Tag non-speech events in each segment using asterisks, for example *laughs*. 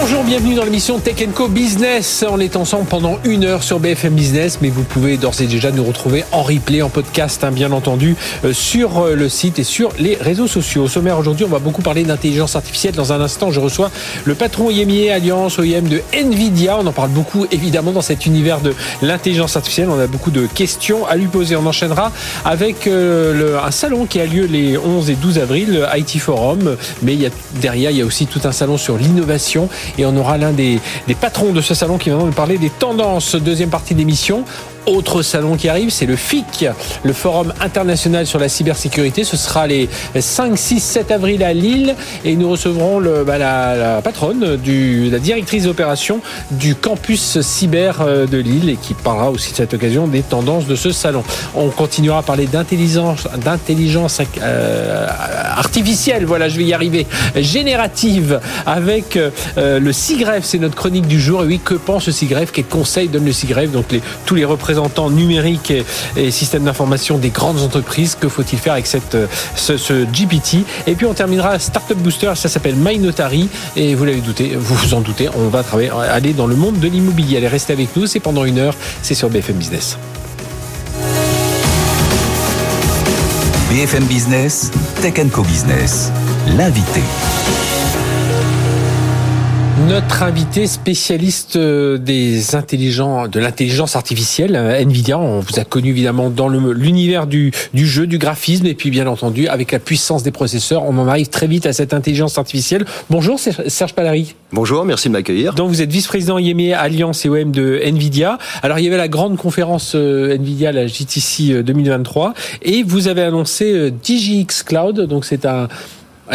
Bonjour, bienvenue dans l'émission Tech Co Business. On est ensemble pendant une heure sur BFM Business, mais vous pouvez d'ores et déjà nous retrouver en replay, en podcast, hein, bien entendu, euh, sur euh, le site et sur les réseaux sociaux. Au sommaire aujourd'hui, on va beaucoup parler d'intelligence artificielle. Dans un instant, je reçois le patron IMIA Alliance OIM de Nvidia. On en parle beaucoup, évidemment, dans cet univers de l'intelligence artificielle. On a beaucoup de questions à lui poser. On enchaînera avec euh, un salon qui a lieu les 11 et 12 avril, IT Forum. Mais il y a, derrière, il y a aussi tout un salon sur l'innovation et on aura l'un des, patrons de ce salon qui va nous parler des tendances. Deuxième partie d'émission. Autre salon qui arrive, c'est le FIC, le Forum international sur la cybersécurité. Ce sera les 5, 6, 7 avril à Lille et nous recevrons bah, la, patronne, la directrice d'opération du campus cyber euh, de Lille et qui parlera aussi de cette occasion des tendances de ce salon. On continuera à parler d'intelligence, d'intelligence euh, artificielle, voilà, je vais y arriver, générative avec euh, le SIGREF, c'est notre chronique du jour. Et oui, que pense le SIGREF? Quels conseils donne le SIGREF? Donc tous les représentants représentants numériques et, et systèmes d'information des grandes entreprises. Que faut-il faire avec cette, ce, GPT Et puis on terminera Startup Booster, ça s'appelle MyNotary. Et vous l'avez douté, vous vous en doutez, on va travailler, aller dans le monde de l'immobilier. Allez, restez avec nous, c'est pendant une heure, c'est sur BFM Business. BFM Business, Tech Co Business, l'invité. Notre invité spécialiste des intelligents, de l'intelligence artificielle, Nvidia, on vous a connu évidemment dans l'univers du, du jeu, du graphisme, et puis bien entendu avec la puissance des processeurs, on en arrive très vite à cette intelligence artificielle. Bonjour Serge Palary. Bonjour, merci de m'accueillir. Donc vous êtes vice-président IME Alliance et OM de Nvidia. Alors il y avait la grande conférence Nvidia, la GTC 2023, et vous avez annoncé DGX Cloud, donc c'est un,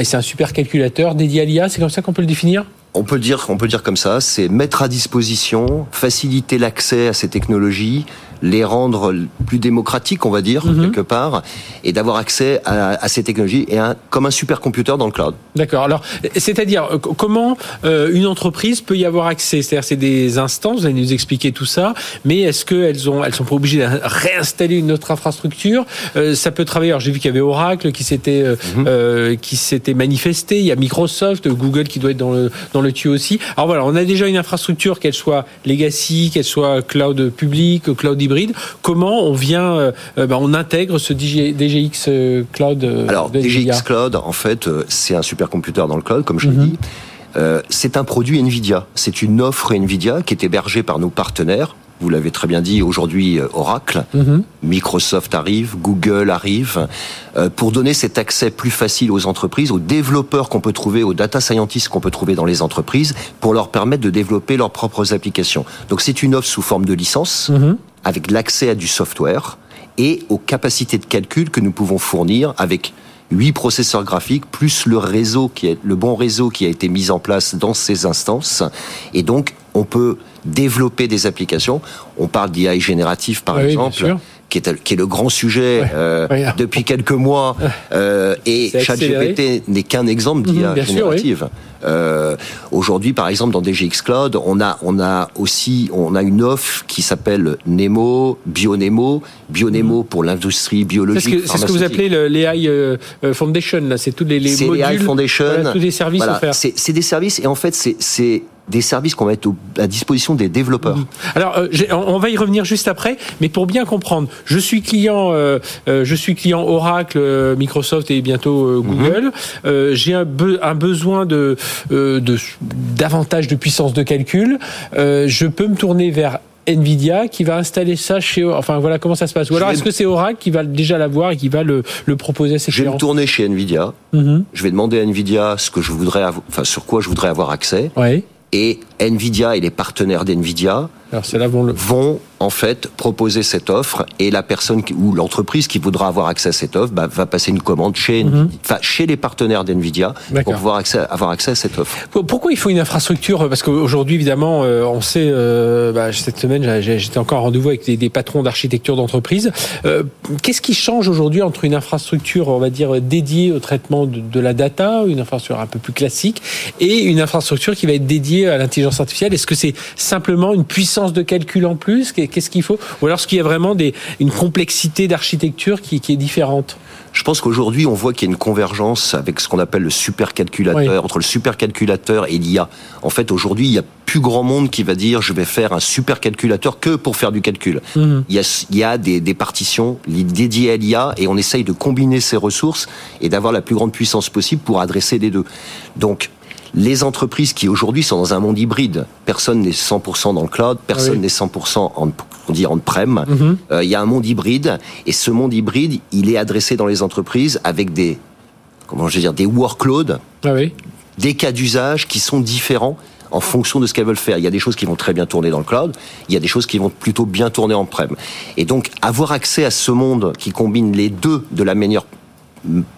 c'est un super calculateur dédié à l'IA, c'est comme ça qu'on peut le définir? On peut dire, on peut dire comme ça, c'est mettre à disposition, faciliter l'accès à ces technologies, les rendre plus démocratiques, on va dire mm -hmm. quelque part, et d'avoir accès à, à, ces technologies et un, comme un supercomputer dans le cloud. D'accord. Alors, c'est-à-dire comment euh, une entreprise peut y avoir accès? C'est-à-dire, c'est des instances. Vous allez nous expliquer tout ça, mais est-ce qu'elles ont, elles sont pas obligées de réinstaller une autre infrastructure? Euh, Ça peut travailler. Alors, j'ai vu qu'il y avait Oracle qui s'était euh, mm -hmm. qui s'était manifesté. Il y a Microsoft, Google qui doit être dans le dans le tuyau aussi. Alors voilà, on a déjà une infrastructure, qu'elle soit legacy, qu'elle soit cloud public, cloud hybride. Comment on vient, euh, bah, on intègre ce DGX Cloud Alors, DGX Cloud, en fait, c'est un supercomputer dans le cloud, comme je mm -hmm. l'ai dit. Euh, c'est un produit Nvidia. C'est une offre Nvidia qui est hébergée par nos partenaires. Vous l'avez très bien dit, aujourd'hui Oracle, mm -hmm. Microsoft arrive, Google arrive, euh, pour donner cet accès plus facile aux entreprises, aux développeurs qu'on peut trouver, aux data scientists qu'on peut trouver dans les entreprises, pour leur permettre de développer leurs propres applications. Donc c'est une offre sous forme de licence, mm -hmm. Avec l'accès à du software et aux capacités de calcul que nous pouvons fournir avec huit processeurs graphiques plus le réseau qui est le bon réseau qui a été mis en place dans ces instances. Et donc on peut développer des applications. On parle d'IA générative par oui, exemple qui est, qui est, le grand sujet ouais, euh, ouais. depuis quelques mois euh, et ChatGPT n'est qu'un exemple d'IA mmh, générative sûr, oui. Euh, Aujourd'hui, par exemple, dans DGX Cloud, on a, on a aussi, on a une offre qui s'appelle Nemo, BioNemo, BioNemo mmh. pour l'industrie biologique. C'est ce, ce, que vous appelez l'AI Foundation, là, c'est tous les, les modules, l'AI Foundation, voilà, tous les services voilà, offerts. C'est des services et en fait, c'est des services qu'on va mettre à disposition des développeurs. Alors, euh, on va y revenir juste après, mais pour bien comprendre, je suis client, euh, je suis client Oracle, euh, Microsoft et bientôt Google. Mm -hmm. J'ai un, be un, besoin de, de davantage de puissance de calcul. je peux me tourner vers Nvidia qui va installer ça chez enfin voilà comment ça se passe ou alors est-ce que c'est Oracle qui va déjà l'avoir et qui va le, le proposer à ses clients Je vais me tourner chez Nvidia. Mm -hmm. Je vais demander à Nvidia ce que je voudrais enfin sur quoi je voudrais avoir accès. Ouais. Et Nvidia et les partenaires d'Nvidia là, vont, le... vont, en fait proposer cette offre et la personne qui, ou l'entreprise qui voudra avoir accès à cette offre bah, va passer une commande chez, mm -hmm. enfin, chez les partenaires d'Nvidia pour pouvoir accès, avoir accès à cette offre. Pourquoi il faut une infrastructure? Parce qu'aujourd'hui, évidemment, euh, on sait, euh, bah, cette semaine, j'étais encore en rendez-vous avec des, des patrons d'architecture d'entreprise. Euh, Qu'est-ce qui change aujourd'hui entre une infrastructure, on va dire, dédiée au traitement de, de la data, une infrastructure un peu plus classique, et une infrastructure qui va être dédiée à l'intelligence artificielle? Est-ce que c'est simplement une puissance de calcul en plus? Qu'est-ce qu'il faut Ou alors est-ce qu'il y a vraiment des, une complexité d'architecture qui, qui est différente je pense qu'aujourd'hui, on voit qu'il y a une convergence avec ce qu'on appelle le supercalculateur, entre le supercalculateur et l'IA. En fait, aujourd'hui, il y a plus grand monde qui va dire je vais faire un supercalculateur que pour faire du calcul. Mhm. Il y a, il y a des, des, partitions dédiées à l'IA et on essaye de combiner ces ressources et d'avoir la plus grande puissance possible pour adresser les deux. Donc, les entreprises qui aujourd'hui sont dans un monde hybride, personne n'est 100% dans le cloud, personne n'est 100% en, on dit on-prem. Mhm. Euh, il y a un monde hybride et ce monde hybride, il est adressé dans les entreprises avec des comment je vais dire des workloads, ah des cas d'usage qui sont différents en fonction de ce qu'elles veulent faire. Il y a des choses qui vont très bien tourner dans le cloud, il y a des choses qui vont plutôt bien tourner en prem. Et donc avoir accès à ce monde qui combine les deux de la meilleure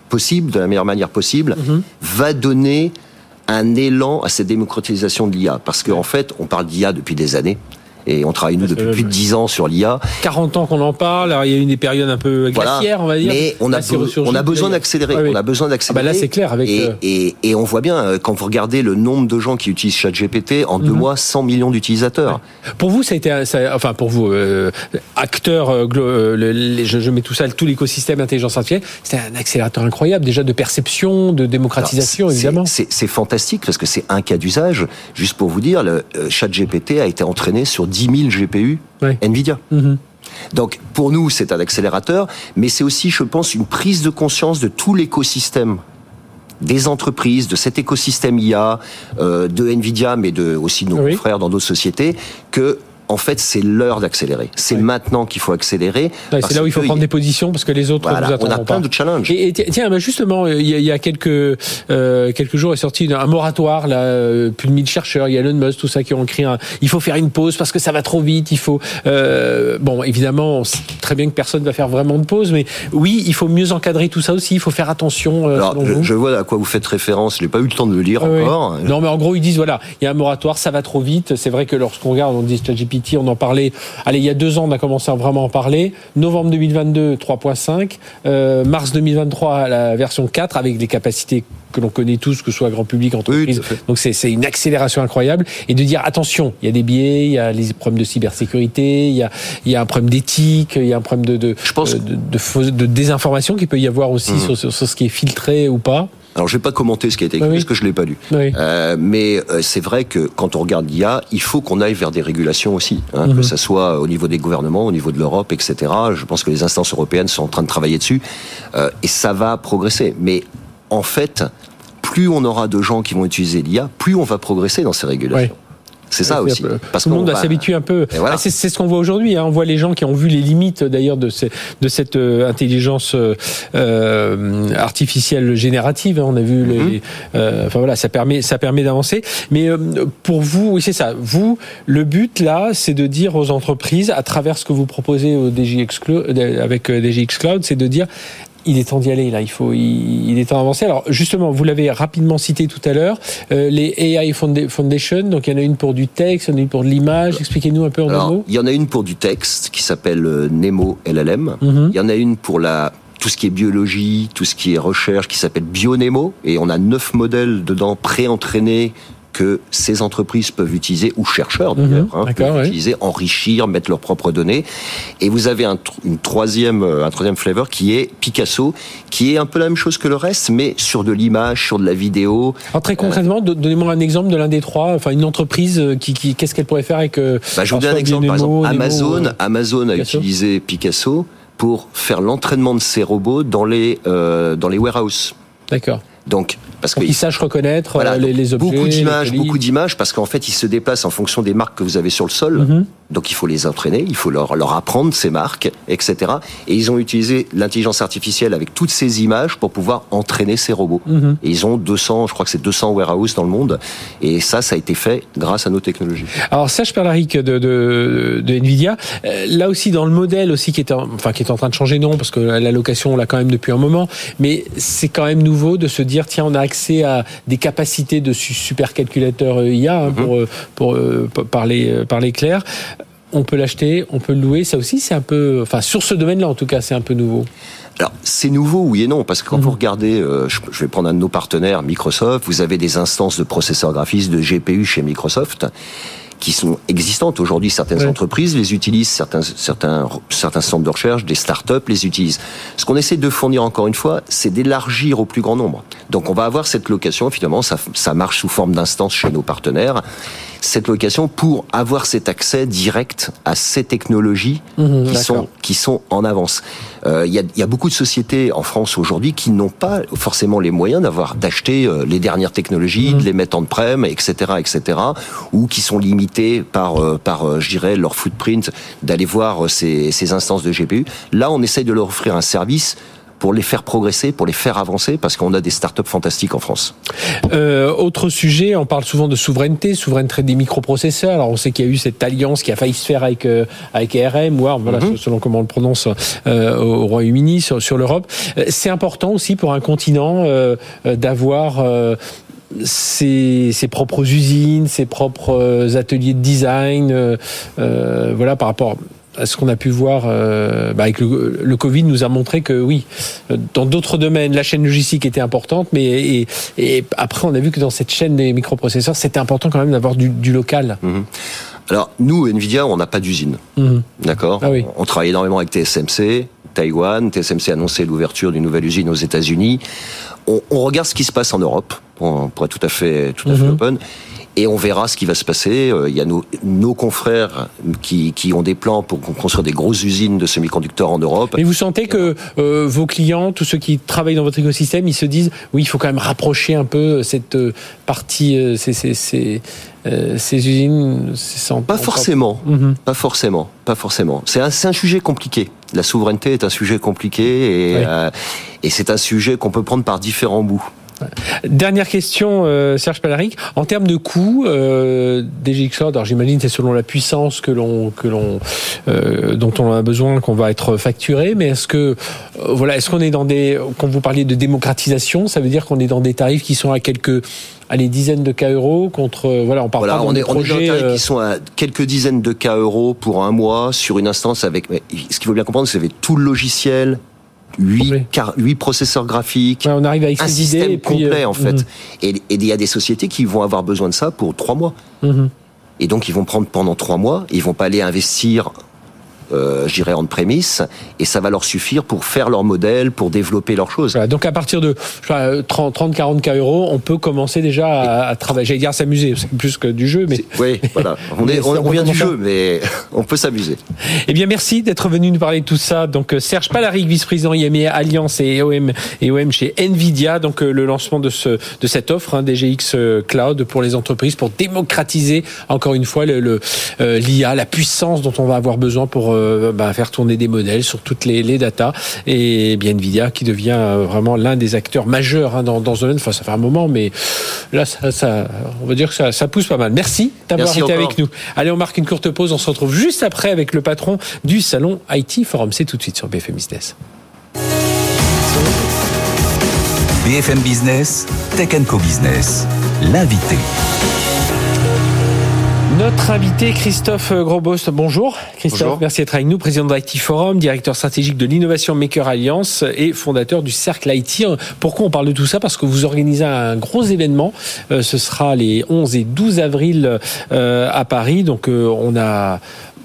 possible, de la meilleure manière possible, mhm. va donner un élan à cette démocratisation de l'IA. Parce qu'en en fait, on parle d'IA depuis des années. Et on travaille, nous, depuis plus de 10 ans sur l'IA. 40 ans qu'on en parle. Alors, il y a eu des périodes un peu glaciaires, on va dire. Mais on a, on a besoin d'accélérer. On a besoin d'accélérer. Ah bah là, c'est clair. Avec et, euh, et, et, on voit bien, euh, quand vous regardez le nombre de gens qui utilisent ChatGPT, en deux mhm. mois, 100 millions d'utilisateurs. Pour vous, ça a été, ça, enfin, pour vous, euh, acteur, euh, le, je, je, mets tout ça, tout l'écosystème intelligence artificielle, c'est un accélérateur incroyable, déjà de perception, de démocratisation, évidemment. C'est fantastique parce que c'est un cas d'usage. Juste pour vous dire, le ChatGPT a été entraîné sur 10 000 GPU Nvidia. Mhm. Donc pour nous, c'est un accélérateur, mais c'est aussi, je pense, une prise de conscience de tout l'écosystème des entreprises, de cet écosystème IA, euh, de Nvidia, mais de aussi de nos confrères dans d'autres sociétés, que en fait, c'est l'heure d'accélérer. C'est maintenant qu'il faut accélérer. c'est là où il faut prendre des positions parce que les autres voilà, On a plein de challenges. Et, tiens, bah, justement, il y, a, quelques euh, quelques jours est sorti un moratoire là, euh, plus de 1000 chercheurs, il y a Elon Musk, tout ça qui ont écrit un. Il faut faire une pause parce que ça va trop vite. Il faut. Euh, bon, évidemment, on sait très bien que personne va faire vraiment de pause, mais oui, il faut mieux encadrer tout ça aussi. Il faut faire attention. Euh, Alors, je, vois à quoi vous faites référence. Je n'ai pas eu le temps de le lire encore. Non, mais en gros, ils disent voilà, il y a un moratoire, ça va trop vite. C'est vrai que lorsqu'on regarde, on dit ChatGPT on en parlait. Allez, il y a deux ans, on a commencé à vraiment en parler. Novembre 2022, 3.5. Euh, mars 2023, la version 4 avec des capacités que l'on connaît tous, que ce soit grand public, entreprise. Donc c'est une accélération incroyable. Et de dire attention, il y a des biais, il y a les problèmes de cybersécurité, il y a, il y a un problème d'éthique, il y a un problème de, de, Je pense... de, de, de, désinformation qui peut y avoir aussi mmh. sur, sur, sur, ce qui est filtré ou pas. Alors je vais pas commenter ce qui a été écrit parce que je l'ai pas lu. Euh, mais euh, c'est vrai que quand on regarde l'IA, il faut qu'on aille vers des régulations aussi, hein, que ce mhm. soit au niveau des gouvernements, au niveau de l'Europe, etc. Je pense que les instances européennes sont en train de travailler dessus euh, et ça va progresser. Mais en fait, plus on aura de gens qui vont utiliser l'IA, plus on va progresser dans ces régulations. C'est ça aussi. Parce Tout le monde va s'habituer un peu. Ah, c'est ce qu'on voit aujourd'hui. Hein. On voit les gens qui ont vu les limites d'ailleurs de, de cette euh, intelligence euh, euh, artificielle générative. Hein. On a vu les. Mm-hmm. Euh, enfin voilà, ça permet ça permet d'avancer. Mais euh, pour vous, oui c'est ça. Vous, le but là, c'est de dire aux entreprises, à travers ce que vous proposez au DJX avec DJX Cloud, c'est de dire il est temps d'y aller là. Il faut, il, est temps d'avancer. Alors justement, vous l'avez rapidement cité tout à l'heure, euh, les AI Foundation. Donc il y en a une pour du texte, il y en a une pour de l'image. Expliquez-nous un peu en Alors, mots. Il y en a une pour du texte qui s'appelle euh, Nemo LLM. Mhm. Il y en a une pour la tout ce qui est biologie, tout ce qui est recherche, qui s'appelle BioNemo, et on a neuf modèles dedans pré-entraînés que ces entreprises peuvent utiliser, ou chercheurs d'ailleurs, mhm. hein, peuvent utiliser, enrichir, mettre leurs propres données. Et vous avez un, une troisième, euh, un troisième flavor qui est Picasso, qui est un peu la même chose que le reste, mais sur de l'image, sur de la vidéo. Alors très concrètement, donnez-moi un exemple de l'un des trois, enfin une entreprise euh, qui, qui qu'est-ce qu'elle pourrait faire avec. Euh, bah, je vous donne un exemple. par exemple, Amazon, Amazon a utilisé Picasso pour faire l'entraînement de ses robots dans les euh, dans les warehouses. D'accord. Donc parce qu'ils sachent reconnaître euh, les, objets. Beaucoup d'images, beaucoup d'images, parce qu'en fait, ils se déplacent en fonction des marques que vous avez sur le sol. Mhm. Donc, il faut les entraîner, il faut leur, leur apprendre ces marques, etc. Et ils ont utilisé l'intelligence artificielle avec toutes ces images pour pouvoir entraîner ces robots. Mhm. Et ils ont 200, je crois que c'est 200 warehouses dans le monde. Et ça, ça a été fait grâce à nos technologies. Alors, Serge Perlaric de, de, de Nvidia, euh, là aussi, dans le modèle aussi qui est en, enfin, qui est en train de changer, non, parce que la location, on l'a quand même depuis un moment, mais c'est quand même nouveau de se dire, tiens, on a accès à des capacités de supercalculateurs IA, hein, mhm. pour, pour, euh, parler, parler clair on peut l'acheter, on peut le louer. Ça aussi, c'est un peu, enfin, sur ce domaine-là, en tout cas, c'est un peu nouveau. Alors, c'est nouveau, oui et non, parce que quand vous regardez, euh, je, vais prendre un de nos partenaires, Microsoft, vous avez des instances de processeurs graphisques, de GPU chez Microsoft qui sont existantes aujourd'hui. Certaines entreprises les utilisent, certains, certains, certains centres de recherche, des startups les utilisent. Ce qu'on essaie de fournir encore une fois, c'est d'élargir au plus grand nombre. Donc on va avoir cette location, finalement, ça, ça marche sous forme d'instance chez nos partenaires cette location pour avoir cet accès direct à ces technologies mmh, qui sont qui sont en avance. Euh, il y, a, y, a, beaucoup de sociétés en France aujourd'hui qui n'ont pas forcément les moyens d'avoir d'acheter euh, les dernières technologies, mmh. de les mettre en prem, etc., etc., ou qui sont limitées par euh, par je dirais leur footprint d'aller voir ces, ces instances de GPU. Là, on essaye de leur offrir un service pour les faire progresser, pour les faire avancer, parce qu'on a des startups fantastiques en France. Euh, autre sujet, on parle souvent de souveraineté, souveraineté des microprocesseurs. Alors on sait qu'il y a eu cette alliance qui a failli se faire avec euh, avec ARM, ou voilà, mm -hmm. selon comment on le prononce euh, au Royaume-Uni sur, sur l'Europe. C'est important aussi pour un continent d'avoir ses, ses, propres usines, ses propres ateliers de design, voilà par rapport ce qu'on a pu voir euh, bah avec le, le, Covid nous a montré que oui, dans d'autres domaines, la chaîne logistique était importante, mais et, et, après on a vu que dans cette chaîne des microprocesseurs, c'était important quand même d'avoir du, du, local. Mmh. Alors nous, Nvidia, on n'a pas d'usine, mmh. d'accord ah oui. On travaille énormément avec TSMC, Taïwan. TSMC a annoncé l'ouverture d'une nouvelle usine aux États-Unis. On, on, regarde ce qui se passe en Europe, pour, pour être tout à fait, tout à fait mmh. open et on verra ce qui va se passer. Il y a nos, nos confrères qui, qui, ont des plans pour construire des grosses usines de semi-conducteurs en Europe. Et vous sentez que euh, vos clients, tous ceux qui travaillent dans votre écosystème, ils se disent oui, il faut quand même rapprocher un peu cette partie, euh, ces, ces, ces, euh, ces usines sans Pas forcément, mm -hmm. pas forcément, pas forcément. C'est un, un sujet compliqué. La souveraineté est un sujet compliqué et, oui. euh, et c'est un sujet qu'on peut prendre par différents bouts. Dernière question, euh, Serge Palaric. En termes de coûts, euh, DGX Cloud, alors j'imagine c'est selon la puissance que l'on que l'on euh, dont on a besoin qu'on va être facturé. Mais est-ce que euh, voilà, est-ce qu'on est dans des quand vous parliez de démocratisation, ça veut dire qu'on est dans des tarifs qui sont à quelques allez dizaines de cas euros contre euh, voilà on parle voilà, pas on est, projets, on est dans des tarifs qui sont à quelques dizaines de cas euros pour un mois sur une instance avec mais ce qu'il faut bien comprendre c'est tout le logiciel 8, oui. 8 processeurs graphiques, ouais, on arrive avec un ces système idées, complet puis, euh, en fait. Mm. Et il y a des sociétés qui vont avoir besoin de ça pour 3 mois. Mm -hmm. Et donc ils vont prendre pendant 3 mois, ils vont pas aller investir euh, je dirais, en prémisse, et ça va leur suffire pour faire leur modèle, pour développer leurs choses. Voilà, donc à partir de 30-40 k euros, on peut commencer déjà à, à travailler. J'allais dire s'amuser, c'est plus que du jeu, mais... Oui, voilà, *laughs* on, est, on, on vient du jeu, mais *laughs* on peut s'amuser. Eh bien, merci d'être venu nous parler de tout ça. Donc Serge Palaric, vice-président IMEA Alliance et OM, et OM chez Nvidia, donc le lancement de, ce, de cette offre, hein, DGX Cloud, pour les entreprises, pour démocratiser, encore une fois, l'IA, le, le, la puissance dont on va avoir besoin pour euh, bah, faire tourner des modèles sur toutes les, les datas et bien Nvidia qui devient vraiment l'un des acteurs majeurs hein, dans, dans, ce domaine. Enfin, ça fait un moment, mais là, ça, ça on va dire que ça, ça, pousse pas mal. Merci d'avoir été encore. avec nous. Allez, on marque une courte pause. On se retrouve juste après avec le patron du salon IT Forum. C'est tout de suite sur BFM Business. BFM Business, Tech Co Business, l'invité. Notre invité Christophe Grosbost, bonjour Christophe, bonjour. merci d'être avec nous, président de l'IT Forum, directeur stratégique de l'innovation Maker Alliance et fondateur du Cercle IT. Pourquoi on parle de tout ça? Parce que vous organisez un gros événement, euh, ce sera les 11 et 12 avril euh, à Paris, donc euh, on a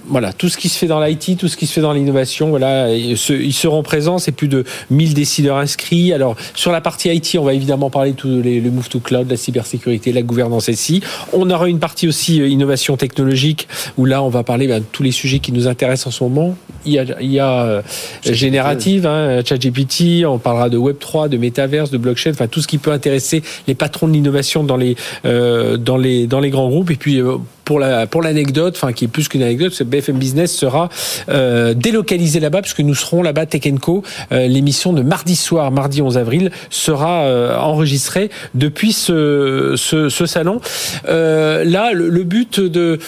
voilà, tout ce qui se fait dans l'IT, tout ce qui se fait dans l'innovation, voilà, ils seront présents. C'est plus de 1000 décideurs inscrits. Alors, sur la partie IT, on va évidemment parler de tout le move to cloud, la cybersécurité, la gouvernance SI. On aura une partie aussi euh, innovation technologique où là, on va parler ben, de tous les sujets qui nous intéressent en ce moment. Il y a, il y a euh, générative, hein, ChatGPT, on parlera de Web3, de métaverse, de blockchain, enfin tout ce qui peut intéresser les patrons de l'innovation dans les, euh, dans, les, dans les grands groupes. Et puis, euh, pour la pour l'anecdote, enfin qui est plus qu'une anecdote, c'est BFM Business sera euh, délocalisé là-bas puisque nous serons là-bas Tech Co. Euh, L'émission de mardi soir, mardi 11 avril, sera euh, enregistrée depuis ce, ce, ce salon. Euh, là, le, le, but de de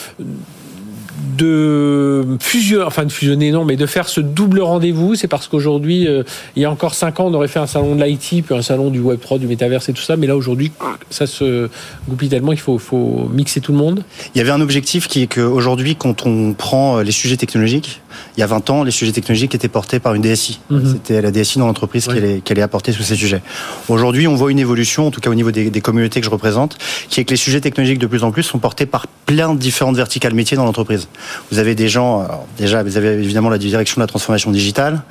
fusionner, enfin de fusionner non, mais de faire ce double rendez-vous, c'est parce qu'aujourd'hui, euh, il y a encore cinq ans, on aurait fait un salon de l'IT, puis un salon du Web 3, du métaverse et tout ça, mais là aujourd'hui, ça se goupille tellement, il faut, faut mixer tout le monde. Il y avait un objectif qui est qu'aujourd'hui, quand on prend les sujets technologiques, il y a 20 ans, les sujets technologiques étaient portés par une DSI. Mhm. C'était la DSI dans l'entreprise qui, allait, qui allait apporter tous ces sujets. Aujourd'hui, on voit une évolution, en tout cas au niveau des, des, communautés que je représente, qui est que les sujets technologiques de plus en plus sont portés par plein de différentes verticales métiers dans l'entreprise. Vous avez des gens, alors déjà, vous avez évidemment la direction de la transformation digitale,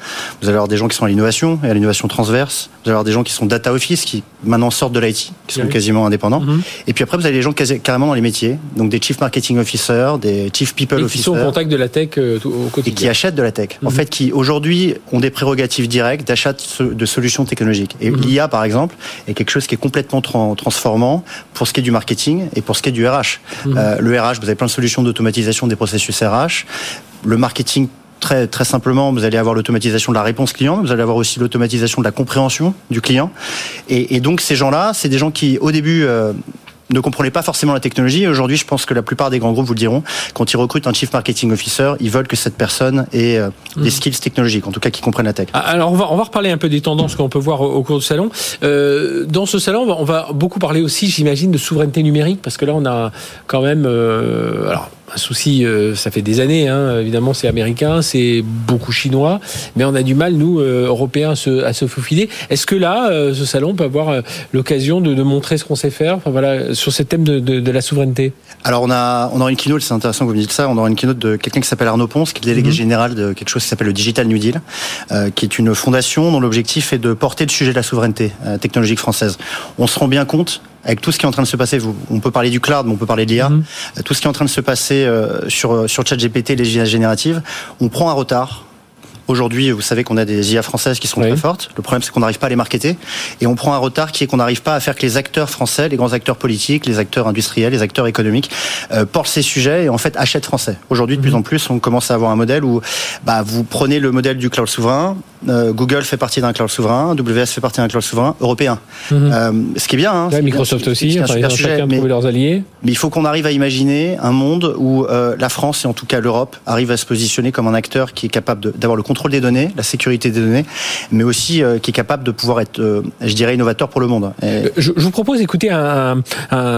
vous allez avoir des gens qui sont à l'innovation et à l'innovation transverse, vous allez avoir des gens qui sont data office, qui maintenant sortent de l'IT, qui sont quasiment indépendants. Mhm. Et puis après, vous avez des gens carrément dans les métiers, donc des chief marketing officers, des chief people officers. Qui sont au contact de la tech euh, au quotidien. Et qui achètent de la tech. En mhm. fait, qui aujourd'hui ont des prérogatives directes d'achat de solutions technologiques. Et mhm. l'IA, par exemple, est quelque chose qui est complètement transformant pour ce qui est du marketing et pour ce qui est du RH. Euh, le RH, vous avez plein de solutions d'automatisation des processus RH. Le marketing Très, très simplement, vous allez avoir l'automatisation de la réponse client, vous allez avoir aussi l'automatisation de la compréhension du client. Et, et donc ces gens-là, c'est des gens qui, au début, euh, ne comprenaient pas forcément la technologie. Aujourd'hui, je pense que la plupart des grands groupes vous le diront, quand ils recrutent un chief marketing officer, ils veulent que cette personne ait euh, des hmm. skills technologiques, en tout cas qui comprennent la tech. Ah, alors on va on va reparler un peu des tendances qu'on peut voir au, cours du salon. Euh, dans ce salon, on va, beaucoup parler aussi, j'imagine, de souveraineté numérique parce que là, on a quand même, alors un souci, euh, ça fait des années, hein, évidemment, c'est américain, c'est beaucoup chinois, mais on a du mal, nous, euh, Européens, à se, à se faufiler. Est-ce que là, euh, ce salon peut avoir l'occasion de, de, montrer ce qu'on sait faire enfin, voilà, sur ce thème de, de, de, la souveraineté? Alors, on a, on a une keynote, c'est intéressant que vous me dites ça, on aura une keynote de quelqu'un qui s'appelle Arnaud Ponce, qui est le délégué mhm. général de quelque chose qui s'appelle le Digital New Deal, qui est une fondation dont l'objectif est de porter le sujet de la souveraineté technologique française. On se rend bien compte avec tout ce qui est en train de se passer, on peut parler du cloud, mais on peut parler de l'IA, mhm. tout ce qui est en train de se passer euh, sur, sur ChatGPT, les génératives, on prend un retard Aujourd'hui, vous savez qu'on a des IA françaises qui sont très fortes. Le problème, c'est qu'on n'arrive pas à les marketer. Et on prend un retard qui est qu'on n'arrive pas à faire que les acteurs français, les grands acteurs politiques, les acteurs industriels, les acteurs économiques, euh, portent ces sujets et en fait achètent français. Aujourd'hui, de plus mhm. en plus, on commence à avoir un modèle où bah, vous prenez le modèle du cloud souverain. Euh, Google fait partie d'un cloud souverain, WS fait partie d'un cloud souverain européen. Mhm. euh, ce qui est bien. Hein, Microsoft aussi, un super sujet, mais, leurs alliés. Mais il faut qu'on arrive à imaginer un monde où euh, la France et en tout cas l'Europe arrivent à se positionner comme un acteur qui est capable d'avoir le contrôle des données, la sécurité des données, mais aussi euh, qui est capable de pouvoir être, euh, je dirais, innovateur pour le monde. Je, vous propose d'écouter un,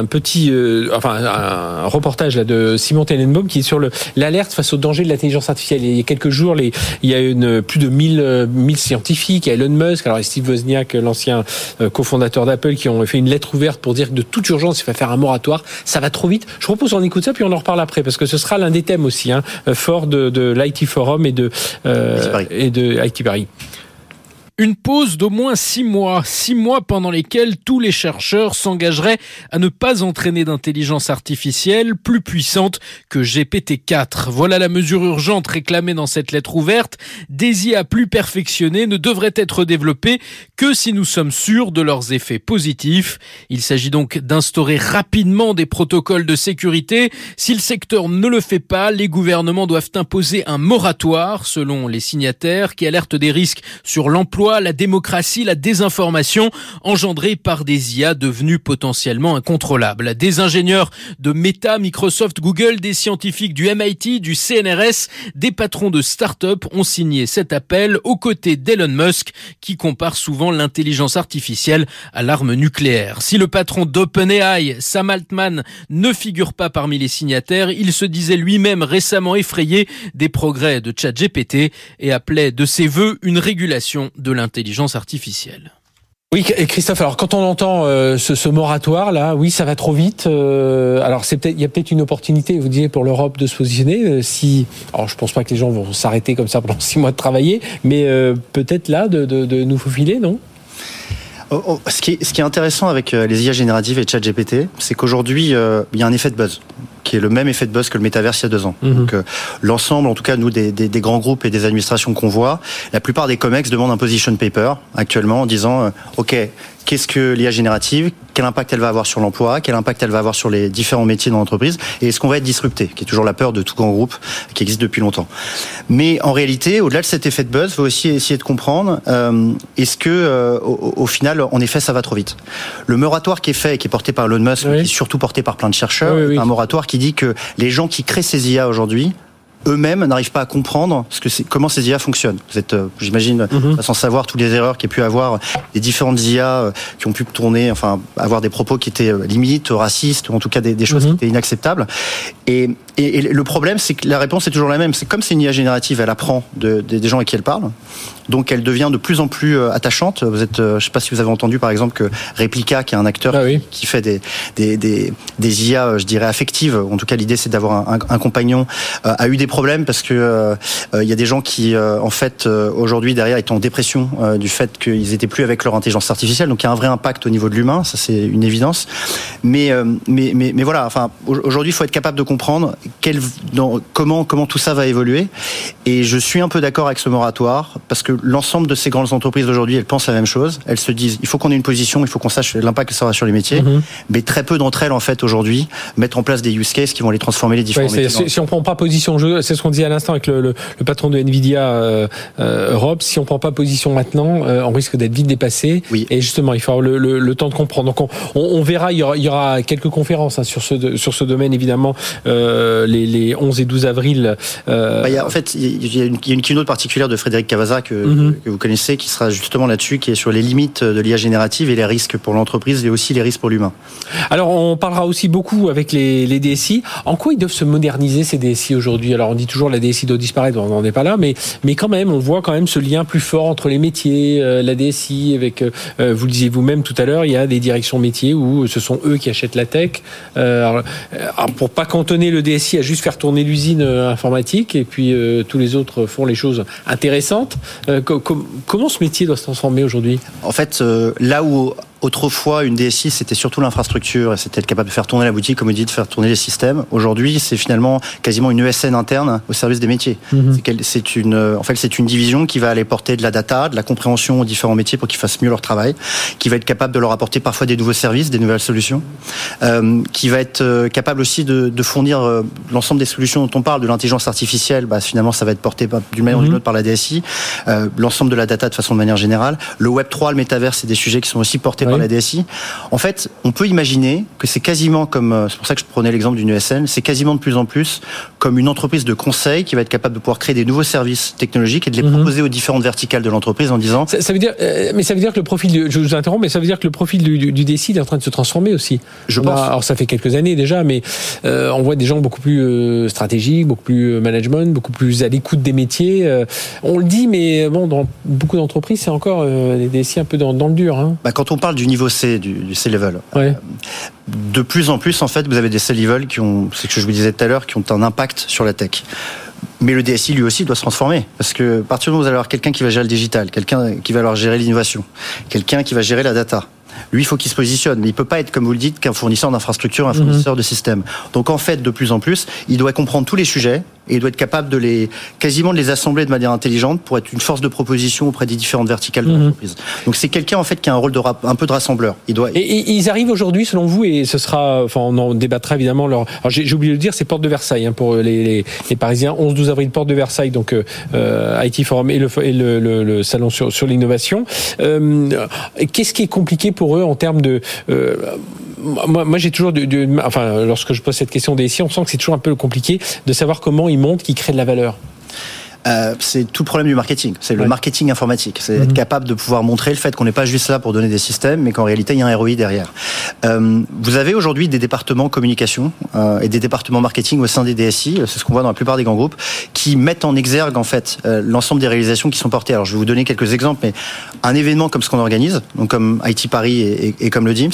petit, euh, enfin, un reportage là, de Simon Tenenbaum qui est sur l'alerte face au danger de l'intelligence artificielle. Il y a quelques jours, les, il y a une, plus de 1000, 1000 scientifiques, il y a Elon Musk, alors Steve Wozniak, l'ancien cofondateur d'Apple, qui ont fait une lettre ouverte pour dire que de toute urgence, il faut faire un moratoire. Ça va trop vite. Je propose qu'on écoute ça, puis on en reparle après, parce que ce sera l'un des thèmes aussi, hein, fort de, de l'IT Forum et de, et de IT Paris. Une pause d'au moins six mois, six mois pendant lesquels tous les chercheurs s'engageraient à ne pas entraîner d'intelligence artificielle plus puissante que GPT-4. Voilà la mesure urgente réclamée dans cette lettre ouverte. Des IA plus perfectionnées ne devraient être développées que si nous sommes sûrs de leurs effets positifs. Il s'agit donc d'instaurer rapidement des protocoles de sécurité. Si le secteur ne le fait pas, les gouvernements doivent imposer un moratoire, selon les signataires, qui alertent des risques sur l'emploi la démocratie, la désinformation engendrée par des IA devenus potentiellement incontrôlables. Des ingénieurs de Meta, Microsoft, Google, des scientifiques du MIT, du CNRS, des patrons de start-up ont signé cet appel aux côtés d'Elon Musk qui compare souvent l'intelligence artificielle à l'arme nucléaire. Si le patron d'OpenAI, Sam Altman, ne figure pas parmi les signataires, il se disait lui-même récemment effrayé des progrès de ChatGPT et appelait de ses voeux une régulation de l'intelligence artificielle. Oui, Christophe. Alors, quand on entend euh, ce, moratoire là, oui, ça va trop vite. Euh, alors, c'est peut-être, il y a peut-être une opportunité, vous disiez, pour l'Europe de se positionner. Euh, si, alors, je pense pas que les gens vont s'arrêter comme ça pendant *laughs* six mois de travailler, mais peut-être là de, de nous faufiler, non? Oh, oh, ce, qui est, ce qui est intéressant avec les IA génératives et ChatGPT, c'est qu'aujourd'hui, il y a un effet de buzz qui est le même effet de buzz que le métaverse il y a deux ans. Mhm. Donc l'ensemble, en tout cas nous des, des, des, grands groupes et des administrations qu'on voit, la plupart des comex demandent un position paper actuellement en disant ok qu'est-ce que l'IA générative, quel impact elle va avoir sur l'emploi, quel impact elle va avoir sur les différents métiers dans l'entreprise, et est-ce qu'on va être disrupté, qui est toujours la peur de tout grand groupe qui existe depuis longtemps. Mais en réalité, au-delà de cet effet de buzz, il faut aussi essayer de comprendre euh, est-ce que euh, au, final, en effet, ça va trop vite. Le moratoire qui est fait, qui est porté par Elon Musk, qui est surtout porté par plein de chercheurs, un moratoire qui dit que les gens qui créent ces IA aujourd'hui eux-mêmes n'arrivent pas à comprendre ce que c'est, comment ces IA fonctionnent. Vous êtes, euh, j'imagine, Mhm. sans savoir toutes les erreurs qu'il y a pu avoir, les différentes IA euh, qui ont pu tourner, enfin, avoir des propos qui étaient euh, limites, racistes, ou en tout cas des, des choses Mhm. qui étaient inacceptables. Et, et, et le problème, c'est que la réponse est toujours la même. C'est comme c'est une IA générative, elle apprend de, des- des gens avec qui elle parle. Donc elle devient de plus en plus euh, attachante. Vous êtes, euh, je sais pas si vous avez entendu par exemple que Replica, qui est un acteur Ah oui. qui fait des, des, des, des IA, euh, je dirais, affectives. En tout cas, l'idée, c'est d'avoir un, compagnon. euh, a eu des problèmes parce que euh, il y a des gens qui, euh, en fait, aujourd'hui, derrière, étaient en dépression du fait qu'ils étaient plus avec leur intelligence artificielle. Donc, il y a un vrai impact au niveau de l'humain. Ça, c'est une évidence. Mais, mais, mais, mais voilà. Enfin, au- aujourd'hui, il faut être capable de comprendre quel, dans, comment, comment tout ça va évoluer. Et je suis un peu d'accord avec ce moratoire parce que l'ensemble de ces grandes entreprises d'aujourd'hui, elles pensent la même chose. Elles se disent, il faut qu'on ait une position, il faut qu'on sache l'impact que ça aura sur les métiers. Mhm. Mais très peu d'entre elles, en fait, aujourd'hui, mettent en place des use cases qui vont les transformer les différents Ouais, métiers. si, on prend pas position, c'est ce qu'on disait à l'instant avec le, le- le patron de Nvidia euh, euh, Europe. Si on prend pas position maintenant, euh, on risque d'être vite dépassé. Oui. Et justement, il faut avoir le, temps de comprendre. Donc, on, on- on verra. Il y aura, il y aura quelques conférences hein, sur ce sur ce domaine, évidemment, euh, les, les 11 et 12 avril. euh, Bah, il y a, en fait, il y a une, y a une keynote particulière de Frédéric Cavaza que, Mhm. que vous connaissez, qui sera justement là-dessus, qui est sur les limites de l'IA générative et les risques pour l'entreprise et aussi les risques pour l'humain. Alors, on parlera aussi beaucoup avec les, les DSI. En quoi ils doivent se moderniser ces DSI aujourd'hui? Alors, on dit toujours la DSI doit disparaître, on n'en est pas là, mais mais quand même, on voit quand même ce lien plus fort entre les métiers, euh, la DSI, avec euh, euh, vous le disiez vous-même tout à l'heure, il y a des directions métiers où ce sont eux qui achètent la tech. Euh, alors, euh, alors, pour pas cantonner le DSI à juste faire tourner l'usine euh, informatique et puis euh, tous les autres font les choses intéressantes. Euh, co- com- comment ce métier doit se transformer aujourd'hui? En fait, là où autrefois une DSI c'était surtout l'infrastructure et c'était être capable de faire tourner la boutique, comme vous dites, de faire tourner les systèmes. Aujourd'hui, c'est finalement quasiment une ESN interne au service des métiers. C'est quel- C'est une, en fait, c'est une division qui va aller porter de la data, de la compréhension aux différents métiers pour qu'ils fassent mieux leur travail, qui va être capable de leur apporter parfois des nouveaux services, des nouvelles solutions, euh, qui va être euh, capable aussi de, de fournir euh, l'ensemble des solutions dont on parle, de l'intelligence artificielle. Bah, finalement, ça va être porté d'une manière ou d'une autre par la DSI. Euh, l'ensemble de la data de façon de manière générale. Le Web 3, le métavers, c'est des sujets qui sont aussi portés par Oui. la DSI. En fait, on peut imaginer que c'est quasiment comme, euh, c'est pour ça que je prenais l'exemple d'une ESN, c'est quasiment de plus en plus comme une entreprise de conseil qui va être capable de pouvoir créer des nouveaux services technologiques et de les Mhm. proposer aux différentes verticales de l'entreprise en disant ça, ça veut dire, euh, mais ça veut dire que le profil, du- je vous interromps, mais ça veut dire que le profil du, du, du DSI est en train de se transformer aussi. Je On a- pense. alors ça fait quelques années déjà, mais euh, on voit des gens beaucoup plus euh, stratégiques, beaucoup plus management, beaucoup plus à l'écoute des métiers. on le dit, mais bon, dans beaucoup d'entreprises, c'est encore des DSI un peu dans, dans le dur. Hein. bah, quand on parle du niveau C, du, du C-level, Ouais. de plus en plus, en fait, vous avez des C-level qui ont, c'est ce que je vous disais tout à l'heure, qui ont un impact sur la tech. Mais le DSI, lui aussi, doit se transformer. Parce que, à partir du moment où vous allez avoir quelqu'un qui va gérer le digital, quelqu'un qui va alors gérer l'innovation, quelqu'un qui va gérer la data, lui, il faut qu'il se positionne. Mais il peut pas être, comme vous le dites, qu'un fournisseur d'infrastructures, un fournisseur de systèmes. Donc, en fait, de plus en plus, il doit comprendre tous les sujets et il doit être capable de les, quasiment de les assembler de manière intelligente pour être une force de proposition auprès des différentes verticales de l'entreprise. Donc, c'est quelqu'un, en fait, qui a un rôle de rap- un peu de rassembleur. Il doit, Et, et ils arrivent aujourd'hui, selon vous, et ce sera, enfin, on en débattra évidemment. Leur, alors j'ai j'ai oublié de le dire, c'est Porte de Versailles hein, pour les, les, les Parisiens. 11-12 avril, Porte de Versailles, donc euh, IT Forum et le, et le, le, le salon sur, sur l'innovation. Euh, Qu'est-ce qui est compliqué pour eux en termes de euh, moi, j'ai toujours, de, de- enfin, lorsque je pose cette question des ici, on sent que c'est toujours un peu compliqué de savoir comment ils montent, qu'ils créent de la valeur. Euh, c'est tout le problème du marketing. C'est Ouais. le marketing informatique. C'est Mhm. être capable de pouvoir montrer le fait qu'on n'est pas juste là pour donner des systèmes, mais qu'en réalité, il y a un ROI derrière. Euh, vous avez aujourd'hui des départements communication euh, et des départements marketing au sein des DSI, c'est ce qu'on voit dans la plupart des grands groupes, qui mettent en exergue en fait l'ensemble des réalisations qui sont portées. Alors, je vais vous donner quelques exemples, mais un événement comme ce qu'on organise, donc comme IT Paris et, et- et comme le DIMS,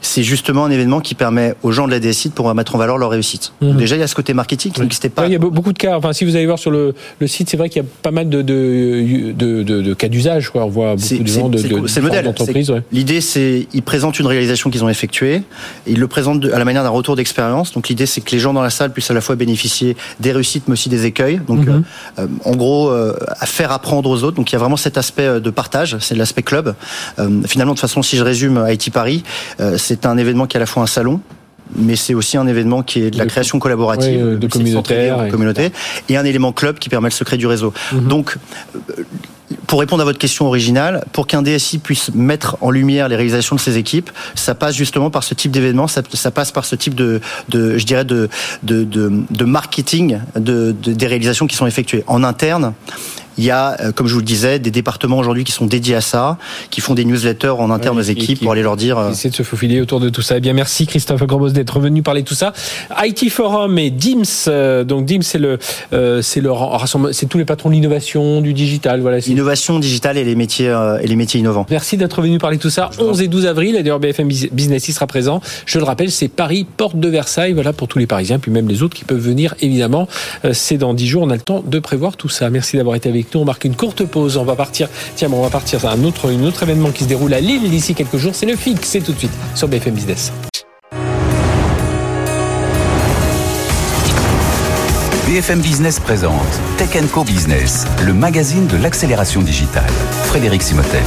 c'est justement un événement qui permet aux gens de la DSI de pouvoir mettre en valeur leur réussite. Mhm. Déjà, il y a ce côté marketing qui n'existait pas. Ouais, il y a be- beaucoup de cas. Enfin, si vous allez voir sur le, le site, c'est vrai qu'il y a pas mal de, de, de, de- de cas d'usage. On voit beaucoup de gens de, le- modèle. ouais. L'idée, c'est ils présentent une réalisation qu'ils ont effectuée, et ils le présentent à la manière d'un retour d'expérience. Donc l'idée, c'est que les gens dans la salle puissent à la fois bénéficier des réussites, mais aussi des écueils. Donc Mhm. euh, euh, en gros, euh, à faire apprendre aux autres. Donc il y a vraiment cet aspect de partage, c'est l'aspect club. Euh, finalement, de toute façon, si je résume IT Paris, c'est un événement qui est à la fois un salon mais c'est aussi un événement qui est de la De- création collaborative, Ouais, de communautaire communauté, et un élément club qui permet le secret du réseau. Mhm. Donc, euh, pour répondre à votre question originale, pour qu'un DSI puisse mettre en lumière les réalisations de ses équipes, ça passe justement par ce type d'événement, ça, ça passe par ce type de, de je dirais, de, de, de, de marketing de- des réalisations qui sont effectuées. En interne, il y a, euh, comme je vous le disais, des départements aujourd'hui qui sont dédiés à ça, qui font des newsletters en interne aux qui- équipes qui- pour aller leur dire. euh, Essayer de se faufiler autour de tout ça. Eh bien, merci Christophe Grobos d'être venu parler de tout ça. IT Forum et DIMS. euh, donc DIMS, c'est le, euh, c'est le rassemblement, c'est tous les patrons de l'innovation, du digital. Voilà. Innovation digitale et les métiers euh, et les métiers innovants. Merci d'être venu parler de tout ça. 11 et 12 avril, et d'ailleurs BFM Business y sera présent. Je le rappelle, c'est Paris, porte de Versailles. Voilà pour tous les Parisiens, puis même les autres qui peuvent venir, évidemment. C'est dans 10 jours, on a le temps de prévoir tout ça. Merci d'avoir été avec nous. On marque une courte pause. On va partir, tiens, on va partir à un autre, autre événement qui se déroule à Lille d'ici quelques jours. C'est le FIC, c'est tout de suite sur BFM Business. BFM Business présente Tech Co Business, le magazine de l'accélération digitale. Frédéric Simotel.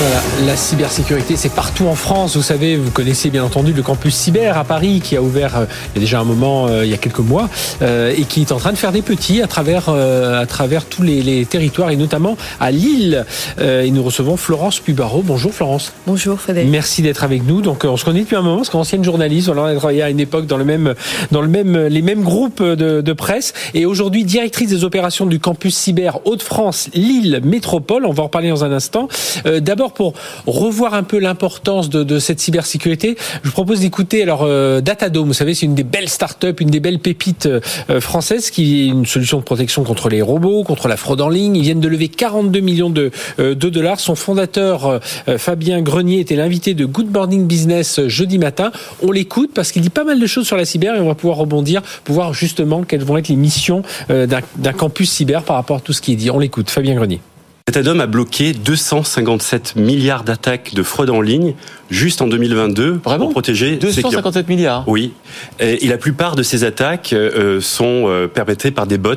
Voilà, la cybersécurité, c'est partout en France. Vous savez, vous connaissez bien entendu le campus cyber à Paris qui a ouvert euh, il y a déjà un moment, euh, il y a quelques mois, euh, et qui est en train de faire des petits à travers euh, à travers tous les, les territoires et notamment à Lille. Euh, et nous recevons Florence Pubaro. Bonjour Florence. Bonjour Frédéric. Merci d'être avec nous. Donc on se connaît depuis un moment, parce qu'ancienne journaliste, voilà, on a travaillé à une époque dans le même, dans le même, les mêmes groupes de, de presse. Et aujourd'hui, directrice des opérations du campus cyber Hauts-de-France, Lille Métropole. On va en reparler dans un instant. Euh, Pour revoir un peu l'importance de, cette cybersécurité, je vous propose d'écouter alors euh, Datadome. Vous savez, c'est une des belles startups, une des belles pépites euh, françaises qui est une solution de protection contre les robots, contre la fraude en ligne. Ils viennent de lever 42 millions de, euh, de dollars. Son fondateur euh, Fabien Grenier était l'invité de Good Morning Business euh, jeudi matin. On l'écoute parce qu'il dit pas mal de choses sur la cyber et on va pouvoir rebondir pour voir justement quelles vont être les missions euh, d'un campus cyber par rapport à tout ce qui est dit. On l'écoute, Fabien Grenier. Datadom a bloqué 257 milliards d'attaques de fraude en ligne juste en 2022 Vraiment pour protéger ses clients. 257 milliards. Oui, et, la plupart de ces attaques euh, sont euh, perpétrées par des bots,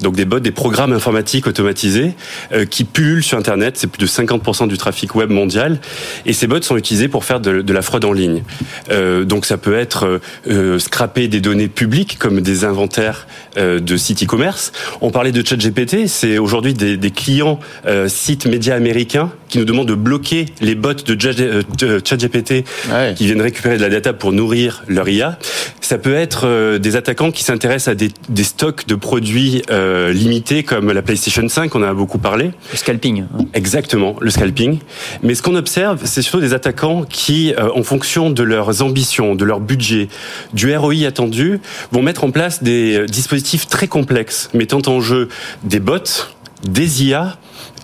donc des bots, des programmes informatiques automatisés euh, qui pullulent sur Internet. C'est plus de 50% du trafic web mondial, et ces bots sont utilisés pour faire de, de la fraude en ligne. Euh, donc ça peut être euh, euh, scraper des données publiques comme des inventaires euh, de sites e-commerce. On parlait de ChatGPT, c'est aujourd'hui des, des clients euh, sites médias américains qui nous demandent de bloquer les bots de euh, de ChatGPT Ouais. qui viennent récupérer de la data pour nourrir leur IA. Ça peut être euh, des attaquants qui s'intéressent à des, des stocks de produits euh, limités comme la PlayStation 5, on en a beaucoup parlé. Le scalping. hein. Exactement, le scalping. Mais ce qu'on observe, c'est surtout des attaquants qui, euh, en fonction de leurs ambitions, de leur budget, du ROI attendu, vont mettre en place des dispositifs très complexes, mettant en jeu des bots, des IA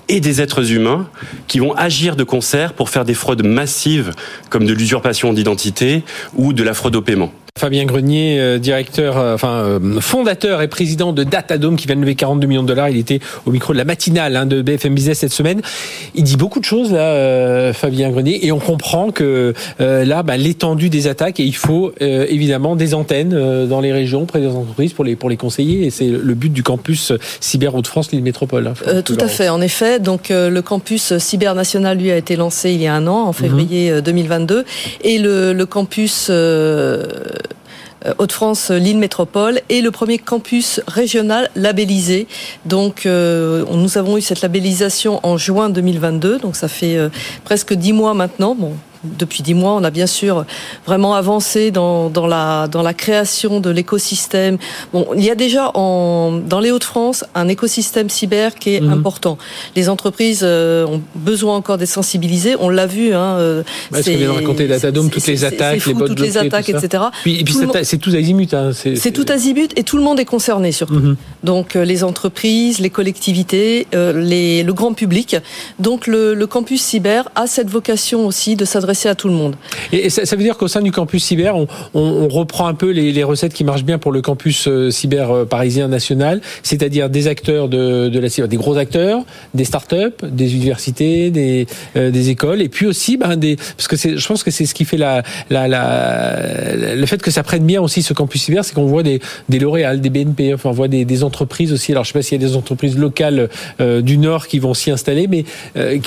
et des êtres humains qui vont agir de concert pour faire des fraudes massives comme de l'usurpation d'identité ou de la fraude au paiement. Fabien Grenier, euh, directeur, euh, enfin euh, fondateur et président de Datadome, qui vient de lever 42 millions de dollars. Il était au micro de la matinale hein, de BFM Business cette semaine. Il dit beaucoup de choses là, euh, Fabien Grenier, et on comprend que euh, là, bah, l'étendue des attaques et il faut euh, évidemment des antennes euh, dans les régions, près des entreprises pour les pour les conseiller. Et c'est le but du campus cyber Hauts-de-France, Lille Métropole. hein, Euh, tout à fait, en effet. Donc euh, le campus cyber national lui a été lancé il y a un an, en février euh, 2022, et le, le campus Hauts-de-France euh, Lille Métropole est le premier campus régional labellisé. Donc euh, nous avons eu cette labellisation en juin 2022, donc ça fait euh, presque dix mois maintenant. Bon, depuis dix mois, on a bien sûr vraiment avancé dans, dans, la, dans la création de l'écosystème. Bon, il y a déjà en, dans les Hauts-de-France un écosystème cyber qui est Mhm. important. Les entreprises euh, ont besoin encore d'être sensibilisées. On l'a vu. Hein, euh, Bah, ce que vient de raconter Datadome, toutes les attaques, fou, les bots toutes les attaques, tout etc. Puis, et puis Tout c'est tous azimuts. Hein, C'est tout azimut et tout le monde est concerné surtout. Mhm. Donc euh, les entreprises, les collectivités, euh, les, le grand public. Donc le, le campus cyber a cette vocation aussi de s'adresser à tout le monde. Et ça, veut dire qu'au sein du campus cyber, on, reprend un peu les, recettes qui marchent bien pour le campus euh, cyber euh, parisien national, c'est-à-dire des acteurs de, la cyber, des gros acteurs, des startups, des universités, des, euh, écoles, et puis aussi ben, des, parce que je pense que c'est ce qui fait la, le fait que ça prenne bien aussi ce campus cyber, c'est qu'on voit des, des L'Oréal, des BNP, enfin on voit des, entreprises aussi. Alors je sais pas s'il y a des entreprises locales du Nord qui vont s'y installer, mais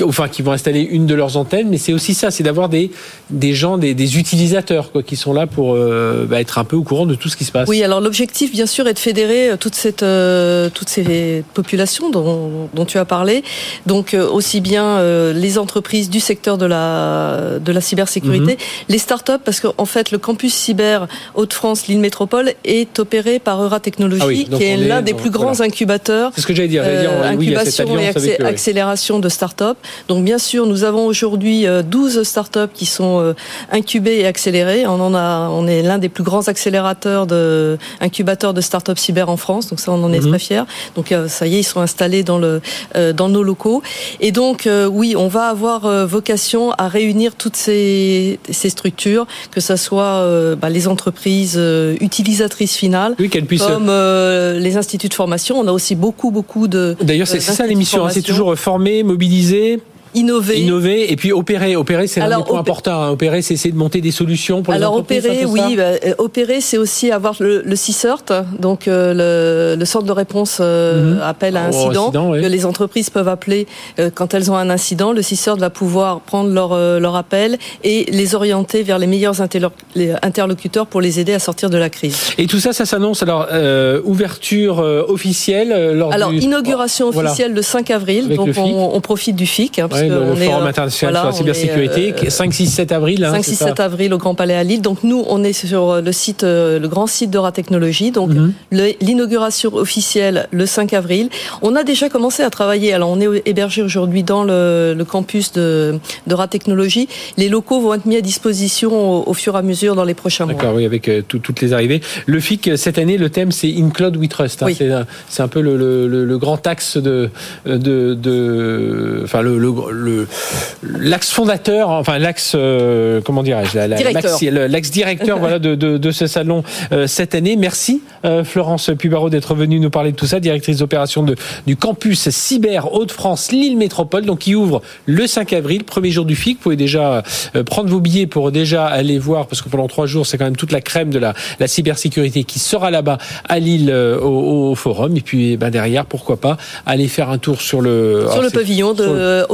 enfin qui vont installer une de leurs antennes, mais c'est aussi ça, c'est d'avoir des, des gens, des, des utilisateurs quoi, qui sont là pour euh, bah, être un peu au courant de tout ce qui se passe. Oui, alors l'objectif, bien sûr, est de fédérer toute cette, euh, toutes ces populations dont, dont, tu as parlé. Donc, euh, aussi bien euh, les entreprises du secteur de la, de la cybersécurité, mm-hmm. les startups, parce qu'en en fait, le campus cyber Hauts-de-France, Lille Métropole, est opéré par Euratechnologie, ah oui, qui est, est l'un des plus grands voilà. incubateurs. C'est ce que j'allais dire. dire incubation oui, et accé accélération de startups. Donc, bien sûr, nous avons aujourd'hui 12 startups qui sont incubées et accélérées. On en a, on est l'un des plus grands accélérateurs de incubateurs de start-up cyber en France. Donc ça, on en est mmh. très fiers. Donc ça y est, ils sont installés dans le euh, dans nos locaux. Et donc euh, oui, on va avoir euh, vocation à réunir toutes ces ces structures, que ça soit euh, bah, les entreprises euh, utilisatrices finales, oui, puissent... comme les instituts de formation. On a aussi beaucoup beaucoup de. D'ailleurs, c'est ça l'émission. Hein, c'est toujours former, mobiliser innover. Innover et puis opérer. Opérer, c'est un des points importants. Hein. Opérer, c'est essayer de monter des solutions pour Alors, les entreprises. Alors opérer, oui. Bah, euh, opérer, c'est aussi avoir le, le CISERT, donc euh, le, le, centre de réponse euh, mmh. appel à incident, incident ouais. que les entreprises peuvent appeler euh, quand elles ont un incident. Le CISERT va pouvoir prendre leur, leur appel et les orienter vers les meilleurs interlocuteurs pour les aider à sortir de la crise. Et tout ça, ça s'annonce alors ouverture officielle lors Alors du... inauguration officielle voilà. le 5 avril. Avec donc on, on, profite du FIC. Hein, Ouais, le, le Forum international voilà, sur la cybersécurité, euh, 5, 6, 7 avril. Hein, 5, 6, 7 avril au Grand Palais à Lille. Donc nous, on est sur le site, euh, le grand site d'Euratechnologie. Donc mm -hmm. l'inauguration officielle le 5 avril. On a déjà commencé à travailler. Alors on est hébergé aujourd'hui dans le, le, campus d'Euratechnologie. Les locaux vont être mis à disposition au, au fur et à mesure dans les prochains mois. D'accord, oui, avec euh, tout, toutes les arrivées. Le FIC, cette année, le thème, c'est In Cloud We Trust. Hein, oui. C'est un peu le, le, le, grand axe de, de, de enfin le, le l'axe fondateur, enfin l'axe euh, comment dirais-je, l'axe directeur voilà de, de, de, ce salon euh, cette année. Merci euh, Florence Pubaro d'être venue nous parler de tout ça, directrice d'opération du campus cyber Hauts-de-France Lille Métropole, donc qui ouvre le 5 avril, premier jour du FIC. Vous pouvez déjà euh, prendre vos billets pour déjà aller voir, parce que pendant trois jours c'est quand même toute la crème de la, la cybersécurité qui sera là-bas à Lille euh, au, au, forum. Et puis ben, derrière, pourquoi pas aller faire un tour sur le sur le pavillon de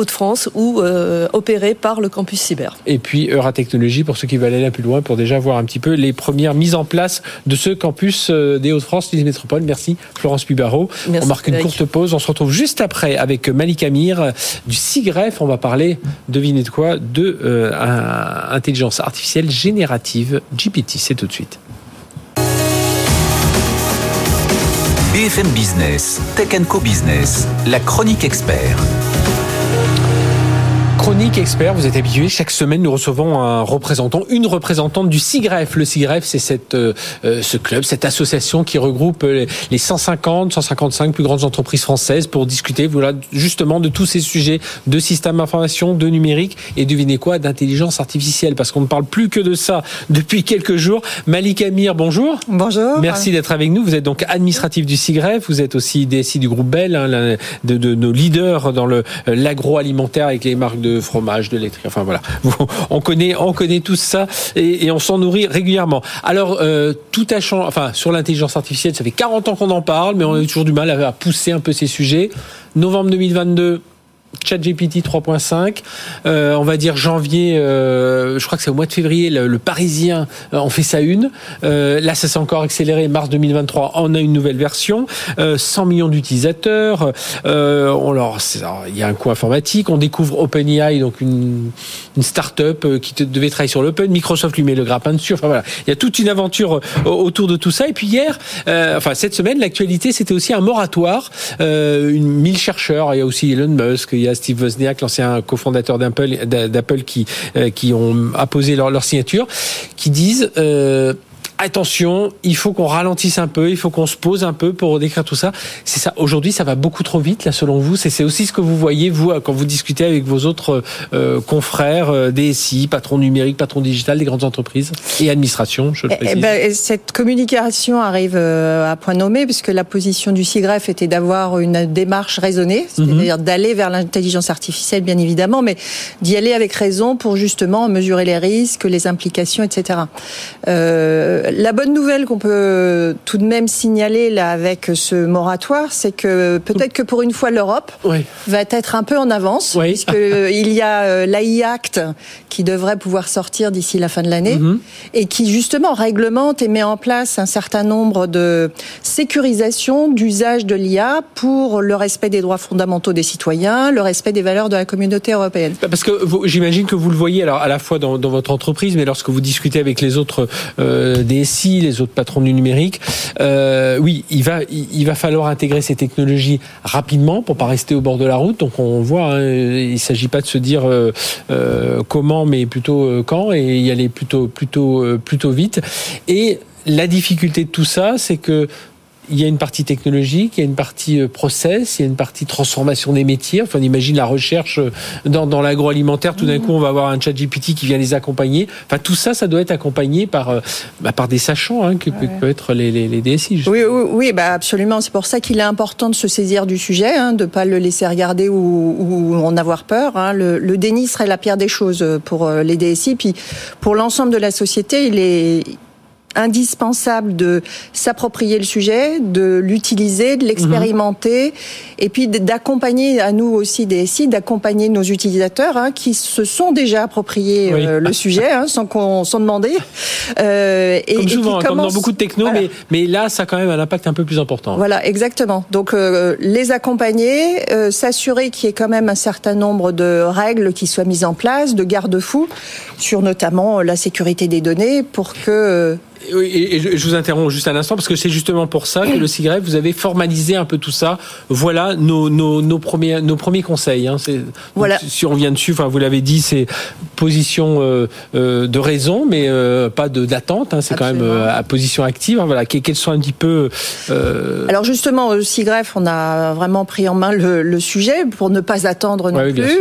Ou euh, opéré par le campus cyber. Et puis Euratechnologie pour ceux qui veulent aller là plus loin pour déjà voir un petit peu les premières mises en place de ce campus euh, des Hauts-de-France, Lille Métropole. Merci Florence Pubaro. Merci, on marque une courte pause. On se retrouve juste après avec Malik Amir du SIGREF. On va parler, devinez de quoi, de euh, intelligence artificielle générative GPT. C'est tout de suite. BFM Business, Tech Co Business, la chronique expert. Chronique expert, vous êtes habitués. Chaque semaine, nous recevons un représentant, une représentante du CIGREF. Le CIGREF, c'est cette, euh, ce club, cette association qui regroupe les 150, 155 plus grandes entreprises françaises pour discuter, voilà, justement, de tous ces sujets de système d'information, de numérique et devinez quoi, d'intelligence artificielle, parce qu'on ne parle plus que de ça depuis quelques jours. Malik Amir, bonjour. Bonjour. Merci d'être avec nous. Vous êtes donc administratif du CIGREF. Vous êtes aussi DSI du groupe Bell, hein, de, de, nos leaders dans le l'agroalimentaire avec les marques de fromage, de laiterie. Enfin voilà, *laughs* on connaît, on connaît tout ça et, on s'en nourrit régulièrement. Alors euh, tout a changé. Enfin sur l'intelligence artificielle, ça fait 40 ans qu'on en parle, mais on a toujours du mal à pousser un peu ces sujets. Novembre 2022. ChatGPT 3.5, euh, on va dire janvier, euh, je crois que c'est au mois de février, le, le Parisien euh, en fait sa une. Euh, là, ça s'est encore accéléré. Mars 2023, on a une nouvelle version. 100 euh, millions d'utilisateurs. Euh, on il y a un coût informatique. On découvre OpenAI, donc une, une start-up qui devait travailler sur l'open. Microsoft lui met le grappin dessus. Enfin voilà, il y a toute une aventure autour de tout ça. Et puis hier, enfin cette semaine, l'actualité, c'était aussi un moratoire. une, 1000 chercheurs. Il y a aussi Elon Musk il y a Steve Wozniak, l'ancien cofondateur d'Apple, euh, qui ont apposé leur, leur signature, qui disent euh, attention, il faut qu'on ralentisse un peu, il faut qu'on se pose un peu pour décrire tout ça. C'est ça. Aujourd'hui, ça va beaucoup trop vite, là, selon vous. C'est aussi ce que vous voyez, vous, quand vous discutez avec vos autres euh, confrères, euh, DSI, patrons numériques, patrons digital des grandes entreprises et administrations, je le précise. Eh ben, cette communication arrive euh, à point nommé, puisque la position du CIGREF était d'avoir une démarche raisonnée, c'est-à-dire mm -hmm. d'aller vers l'intelligence artificielle, bien évidemment, mais d'y aller avec raison pour justement mesurer les risques, les implications, etc. Euh, la bonne nouvelle qu'on peut tout de même signaler là avec ce moratoire, c'est que peut-être que pour une fois l'Europe va être un peu en avance, oui. puisqu'il *laughs* y a l'AI Act qui devrait pouvoir sortir d'ici la fin de l'année mhm. et qui justement réglemente et met en place un certain nombre de sécurisations d'usage de l'IA pour le respect des droits fondamentaux des citoyens, le respect des valeurs de la communauté européenne. Bah, parce que j'imagine que vous le voyez alors à la fois dans, votre entreprise, mais lorsque vous discutez avec les autres euh, DSI, les autres patrons du numérique, euh, oui, il va il, va falloir intégrer ces technologies rapidement pour pas rester au bord de la route. Donc on voit, hein, il ne s'agit pas de se dire euh, euh, comment, mais plutôt quand, et y aller plutôt plutôt plutôt vite. Et la difficulté de tout ça, c'est que il y a une partie technologique, il y a une partie euh, process, il y a une partie transformation des métiers. Enfin, on imagine la recherche euh, dans, dans l'agroalimentaire. Tout d'un coup, on va avoir un chat GPT qui vient les accompagner. Enfin, tout ça, ça doit être accompagné par, euh, bah, par des sachants, hein, qui peuvent être les, les, les DSI. Oui, oui, oui, bah absolument. C'est pour ça qu'il est important de se saisir du sujet, hein, de pas le laisser regarder ou, ou en avoir peur. Hein. Le, le déni serait la pire des choses pour les DSI. Puis, pour l'ensemble de la société, il est indispensable de s'approprier le sujet, de l'utiliser, de l'expérimenter, et puis d'accompagner à nous aussi des SI, d'accompagner nos utilisateurs hein, qui se sont déjà appropriés euh, le *laughs* sujet hein, sans qu'on s'en demander. *laughs* Euh, et, comme souvent, comme dans beaucoup de techno, mais, mais là, ça a quand même un impact un peu plus important. Voilà, exactement. Donc euh, les accompagner, euh, s'assurer qu'il y ait quand même un certain nombre de règles qui soient mises en place, de garde-fous sur notamment la sécurité des données pour que et je vous interromps juste un instant parce que c'est justement pour ça que le CIGREF, vous avez formalisé un peu tout ça. Voilà nos, nos, nos premiers, nos premiers conseils. Hein. Voilà. si on vient dessus, enfin, vous l'avez dit, c'est position euh, euh, de raison, mais euh, pas d'attente. Hein. C'est quand même à position active. Hein. Voilà, quels sont un petit peu. Alors justement, au CIGREF, on a vraiment pris en main le, le sujet pour ne pas attendre non plus,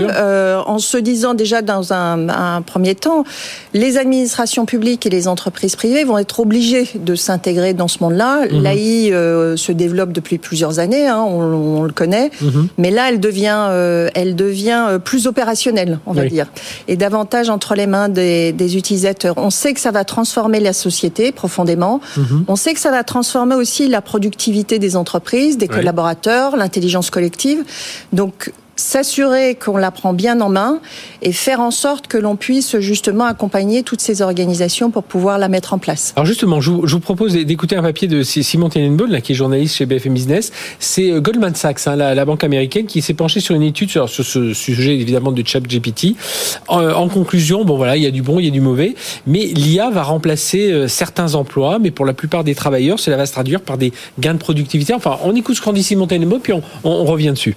en se disant déjà dans un, un premier temps, les administrations publiques et les entreprises privées vont être obligés de s'intégrer dans ce monde-là. Mhm. L'AI euh, se développe depuis plusieurs années, hein, on, le connaît, mhm. mais là, elle devient, euh, elle devient euh, plus opérationnelle, on va dire, et davantage entre les mains des, utilisateurs. On sait que ça va transformer la société profondément. Mhm. On sait que ça va transformer aussi la productivité des entreprises, des collaborateurs, l'intelligence collective. Donc s'assurer qu'on la prend bien en main et faire en sorte que l'on puisse justement accompagner toutes ces organisations pour pouvoir la mettre en place. Alors justement, je vous, propose d'écouter un papier de Simon Tenenbaum, qui est journaliste chez BFM Business. C'est euh, Goldman Sachs, hein, la, banque américaine, qui s'est penchée sur une étude sur, ce sujet évidemment de chat GPT. En, conclusion, bon voilà, il y a du bon, il y a du mauvais, mais l'IA va remplacer euh, certains emplois, mais pour la plupart des travailleurs, cela va se traduire par des gains de productivité. Enfin, on écoute ce qu'en dit Simon Tenenbaum, puis on revient dessus.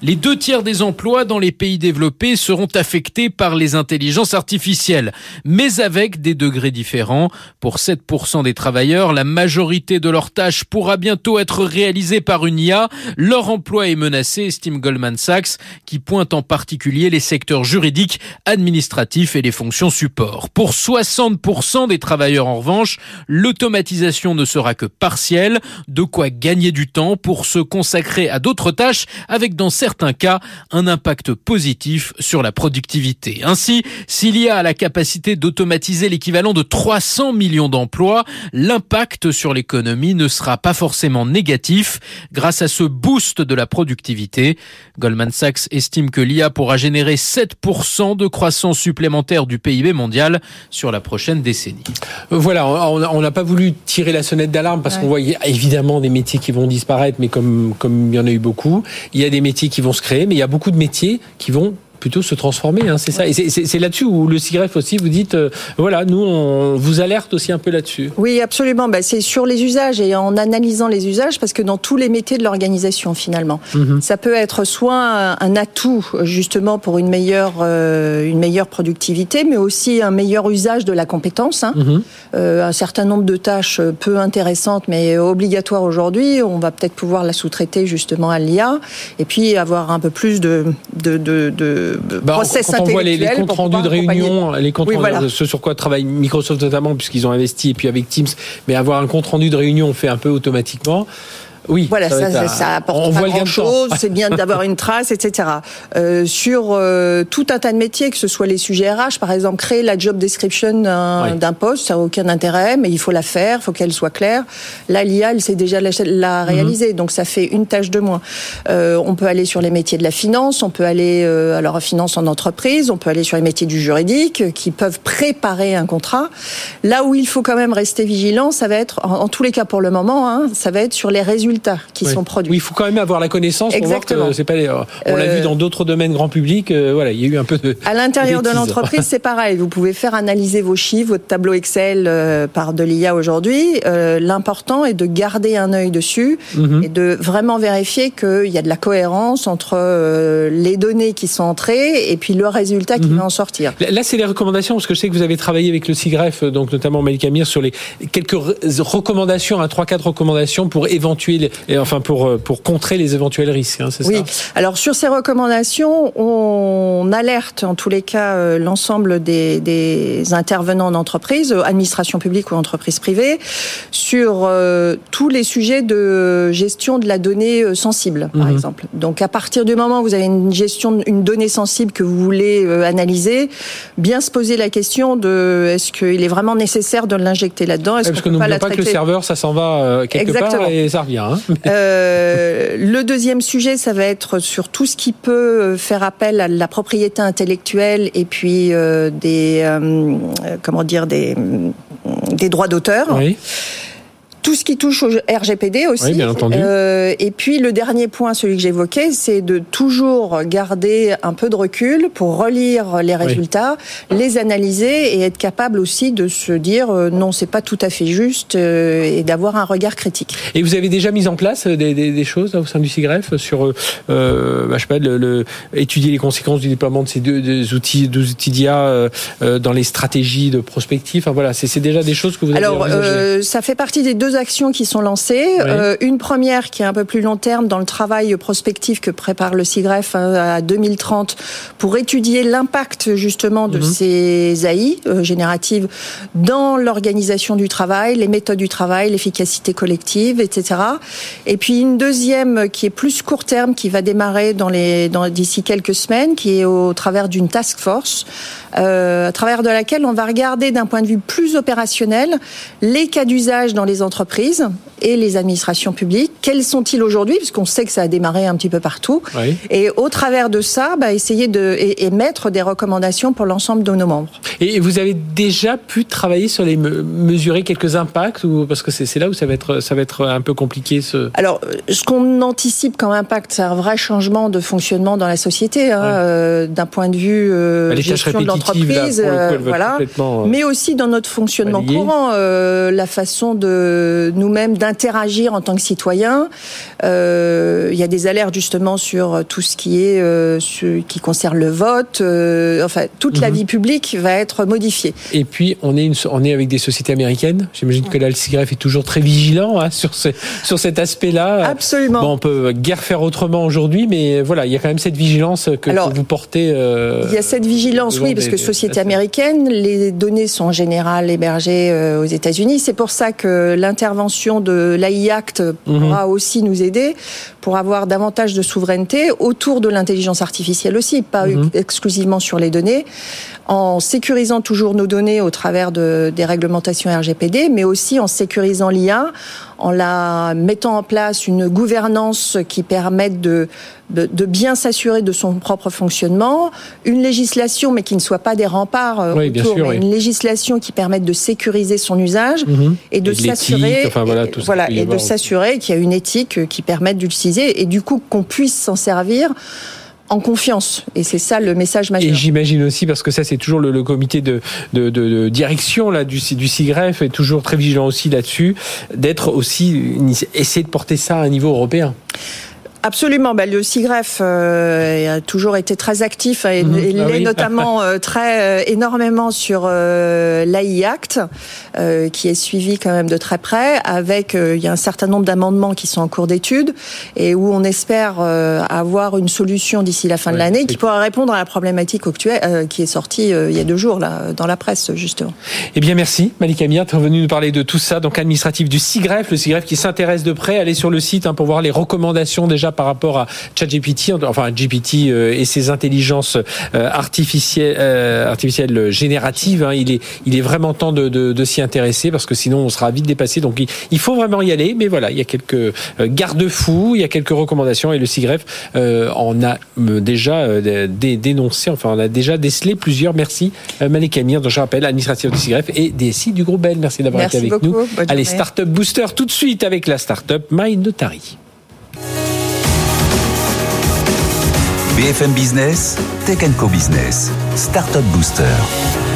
Les deux tiers des emplois dans les pays développés seront affectés par les intelligences artificielles, mais avec des degrés différents. Pour 7% des travailleurs, la majorité de leurs tâches pourra bientôt être réalisée par une IA. Leur emploi est menacé, estime Goldman Sachs, qui pointe en particulier les secteurs juridiques, administratifs et les fonctions support. Pour 60% des travailleurs, en revanche, l'automatisation ne sera que partielle, de quoi gagner du temps pour se consacrer à d'autres tâches avec dans certains cas un impact positif sur la productivité. Ainsi, s'il y a la capacité d'automatiser l'équivalent de 300 millions d'emplois, l'impact sur l'économie ne sera pas forcément négatif grâce à ce boost de la productivité. Goldman Sachs estime que l'IA pourra générer 7% de croissance supplémentaire du PIB mondial sur la prochaine décennie. Voilà, on n'a pas voulu tirer la sonnette d'alarme parce qu'on voyait évidemment des métiers qui vont disparaître, mais comme, comme il y en a eu beaucoup, il y a des métiers qui qui vont se créer, mais il y a beaucoup de métiers qui vont plutôt se transformer, hein, c'est ça. Et c'est là-dessus où le CIGREF aussi, vous dites, euh, voilà, nous, on vous alerte aussi un peu là-dessus. Oui, absolument. Bah, c'est sur les usages et en analysant les usages, parce que dans tous les métiers de l'organisation, finalement, mhm. ça peut être soit un atout, justement, pour une meilleure, euh, une meilleure productivité, mais aussi un meilleur usage de la compétence. Hein. Mhm. Euh, un certain nombre de tâches peu intéressantes, mais obligatoires aujourd'hui, on va peut-être pouvoir la sous-traiter justement à l'IA, et puis avoir un peu plus de, de, de, de bah, Quand on voit les, comptes rendus de réunion, les comptes ce sur quoi travaille Microsoft notamment, puisqu'ils ont investi, et puis avec Teams, mais avoir un compte rendu de réunion, on fait un peu automatiquement Oui. Voilà, ça, ça, apporte on pas voit grand chose. C'est bien d'avoir une trace, etc. Euh, sur euh, tout un tas de métiers, que ce soit les sujets RH, par exemple, créer la job description d'un poste, ça n'a aucun intérêt, mais il faut la faire, il faut qu'elle soit claire. Là, l'IA, elle sait déjà la, la mhm. réaliser, donc ça fait une tâche de moins. Euh, on peut aller sur les métiers de la finance, on peut aller euh, alors finance en entreprise, on peut aller sur les métiers du juridique qui peuvent préparer un contrat. Là où il faut quand même rester vigilant, ça va être, en, tous les cas pour le moment, hein, ça va être sur les résultats qui sont produits. Oui, il faut quand même avoir la connaissance Exactement. pour voir que pas. Les, on l'a vu euh, dans d'autres domaines grand public. Euh, voilà, il y a eu un peu de. À l'intérieur de l'entreprise, c'est pareil. Vous pouvez faire analyser vos chiffres, votre tableau Excel euh, par de l'IA aujourd'hui. L'important est de garder un œil dessus mhm. et de vraiment vérifier qu'il y a de la cohérence entre les données qui sont entrées et puis le résultat qui mhm. va en sortir. Là, c'est les recommandations parce que je sais que vous avez travaillé avec le CIGREF, donc notamment Amir, sur les quelques recommandations, hein, trois quatre recommandations pour éventuer, enfin pour pour contrer les éventuels risques. Hein, oui. Alors sur ces recommandations, on alerte en tous les cas euh, l'ensemble des, des, intervenants en entreprise, euh, administration publique ou entreprise privée, sur euh, tous les sujets de gestion de la donnée sensible, par mhm. exemple. Donc à partir du moment où vous avez une gestion, une donnée sensible que vous voulez analyser, bien se poser la question de est-ce qu'il est vraiment nécessaire de l'injecter là-dedans? Est-ce qu'on pas, pas que le serveur, ça s'en va quelque part et ça revient. Hein le deuxième sujet, ça va être sur tout ce qui peut faire appel à la propriété intellectuelle et puis euh, des euh, comment dire des des droits d'auteur. Oui tout ce qui touche au RGPD aussi. Oui, bien entendu. Euh, et puis le dernier point, celui que j'évoquais, c'est de toujours garder un peu de recul pour relire les résultats, les analyser et être capable aussi de se dire euh, non, c'est pas tout à fait juste euh, et d'avoir un regard critique. Et vous avez déjà mis en place des, des, des choses là, au sein du CIGREF sur, euh, bah, je sais pas, le, le, étudier les conséquences du déploiement de ces deux, outils, deux outils d'IA dans les stratégies de prospectif. Enfin, voilà, c'est déjà des choses que vous avez. Alors, ça fait partie des deux actions qui sont lancées. Euh, une première qui est un peu plus long terme dans le travail prospectif que prépare le CIGREF hein, à 2030 pour étudier l'impact justement de mhm. ces AI euh, génératives dans l'organisation du travail, les méthodes du travail, l'efficacité collective, etc. Et puis une deuxième qui est plus court terme qui va démarrer dans les dans d'ici quelques semaines, qui est au travers d'une task force, euh, à travers de laquelle on va regarder d'un point de vue plus opérationnel les cas d'usage dans les entreprises et les administrations publiques. Quels sont-ils aujourd'hui? Puisqu'on sait que ça a démarré un petit peu partout. Et au travers de ça, bah, essayer de émettre des recommandations pour l'ensemble de nos membres. Et vous avez déjà pu travailler sur les mesurer quelques impacts ou parce que c'est là où ça va être ça va être un peu compliqué ce. Alors ce qu'on anticipe comme impact, c'est un vrai changement de fonctionnement dans la société, hein, euh, d'un point de vue euh, bah, gestion de l'entreprise, euh, voilà, mais aussi dans notre fonctionnement courant, la façon de nous-mêmes d'interagir en tant que citoyens. Euh, il y a des alertes justement sur tout ce qui est euh, ce qui concerne le vote. Euh, enfin, toute la mhm. vie publique va être modifiée. Et puis on est une, on est avec des sociétés américaines. J'imagine que là, le CIGREF est toujours très vigilant hein, sur ce, sur cet aspect-là. Absolument. Bon, on peut guère faire autrement aujourd'hui, mais voilà, il y a quand même cette vigilance que, vous portez. il y a cette vigilance, oui, parce que société américaine, les données sont en général hébergées aux États-Unis. C'est pour ça que l'intervention l'intervention de l'AI Act pourra mhm. aussi nous aider pour avoir davantage de souveraineté autour de l'intelligence artificielle aussi, pas mhm. exclusivement sur les données, en sécurisant toujours nos données au travers de, des réglementations RGPD, mais aussi en sécurisant l'IA, en la mettant en place une gouvernance qui permette de, de, bien s'assurer de son propre fonctionnement, une législation mais qui ne soit pas des remparts euh, autour, mais une législation qui permette de sécuriser son usage mhm. et de s'assurer voilà, et de s'assurer qu'il y a une éthique qui permette d'utiliser et du coup qu'on puisse s'en servir en confiance. Et c'est ça le message majeur. Et j'imagine aussi, parce que ça c'est toujours le, comité de, de, de, direction là, du, du CIGREF est toujours très vigilant aussi là-dessus, d'être aussi, essayer de porter ça à un niveau européen. Absolument. Bah, le SIGREF euh, a toujours été très actif et, mhm. il ah est notamment *laughs* euh, très euh, énormément sur l'AI Act, qui est suivi quand même de très près. Avec il y a un certain nombre d'amendements qui sont en cours d'étude et où on espère avoir une solution d'ici la fin de l'année qui pourra répondre à la problématique actuelle qui est sortie il y a deux jours là dans la presse justement. Eh bien merci Malika Amir d'être venu nous parler de tout ça donc administratif du SIGREF, le SIGREF qui s'intéresse de près. Allez sur le site hein, pour voir les recommandations déjà par rapport à ChatGPT, enfin GPT euh, et ses intelligences euh, artificielles, euh, artificielles génératives. Hein. il est, il est vraiment temps de, de, de s'y intéresser parce que sinon on sera vite dépassé. Donc il, faut vraiment y aller. Mais voilà, il y a quelques garde-fous, il y a quelques recommandations et le CIGREF euh, en a déjà dénoncé, enfin on a déjà décelé plusieurs. Merci Malek Amir, dont je rappelle, administrateur du CIGREF et DSI du groupe Bell. Merci d'avoir été avec nous. Allez, Startup Booster tout de suite avec la startup MyNotary. BFM Business, Tech Co Business, Startup Booster.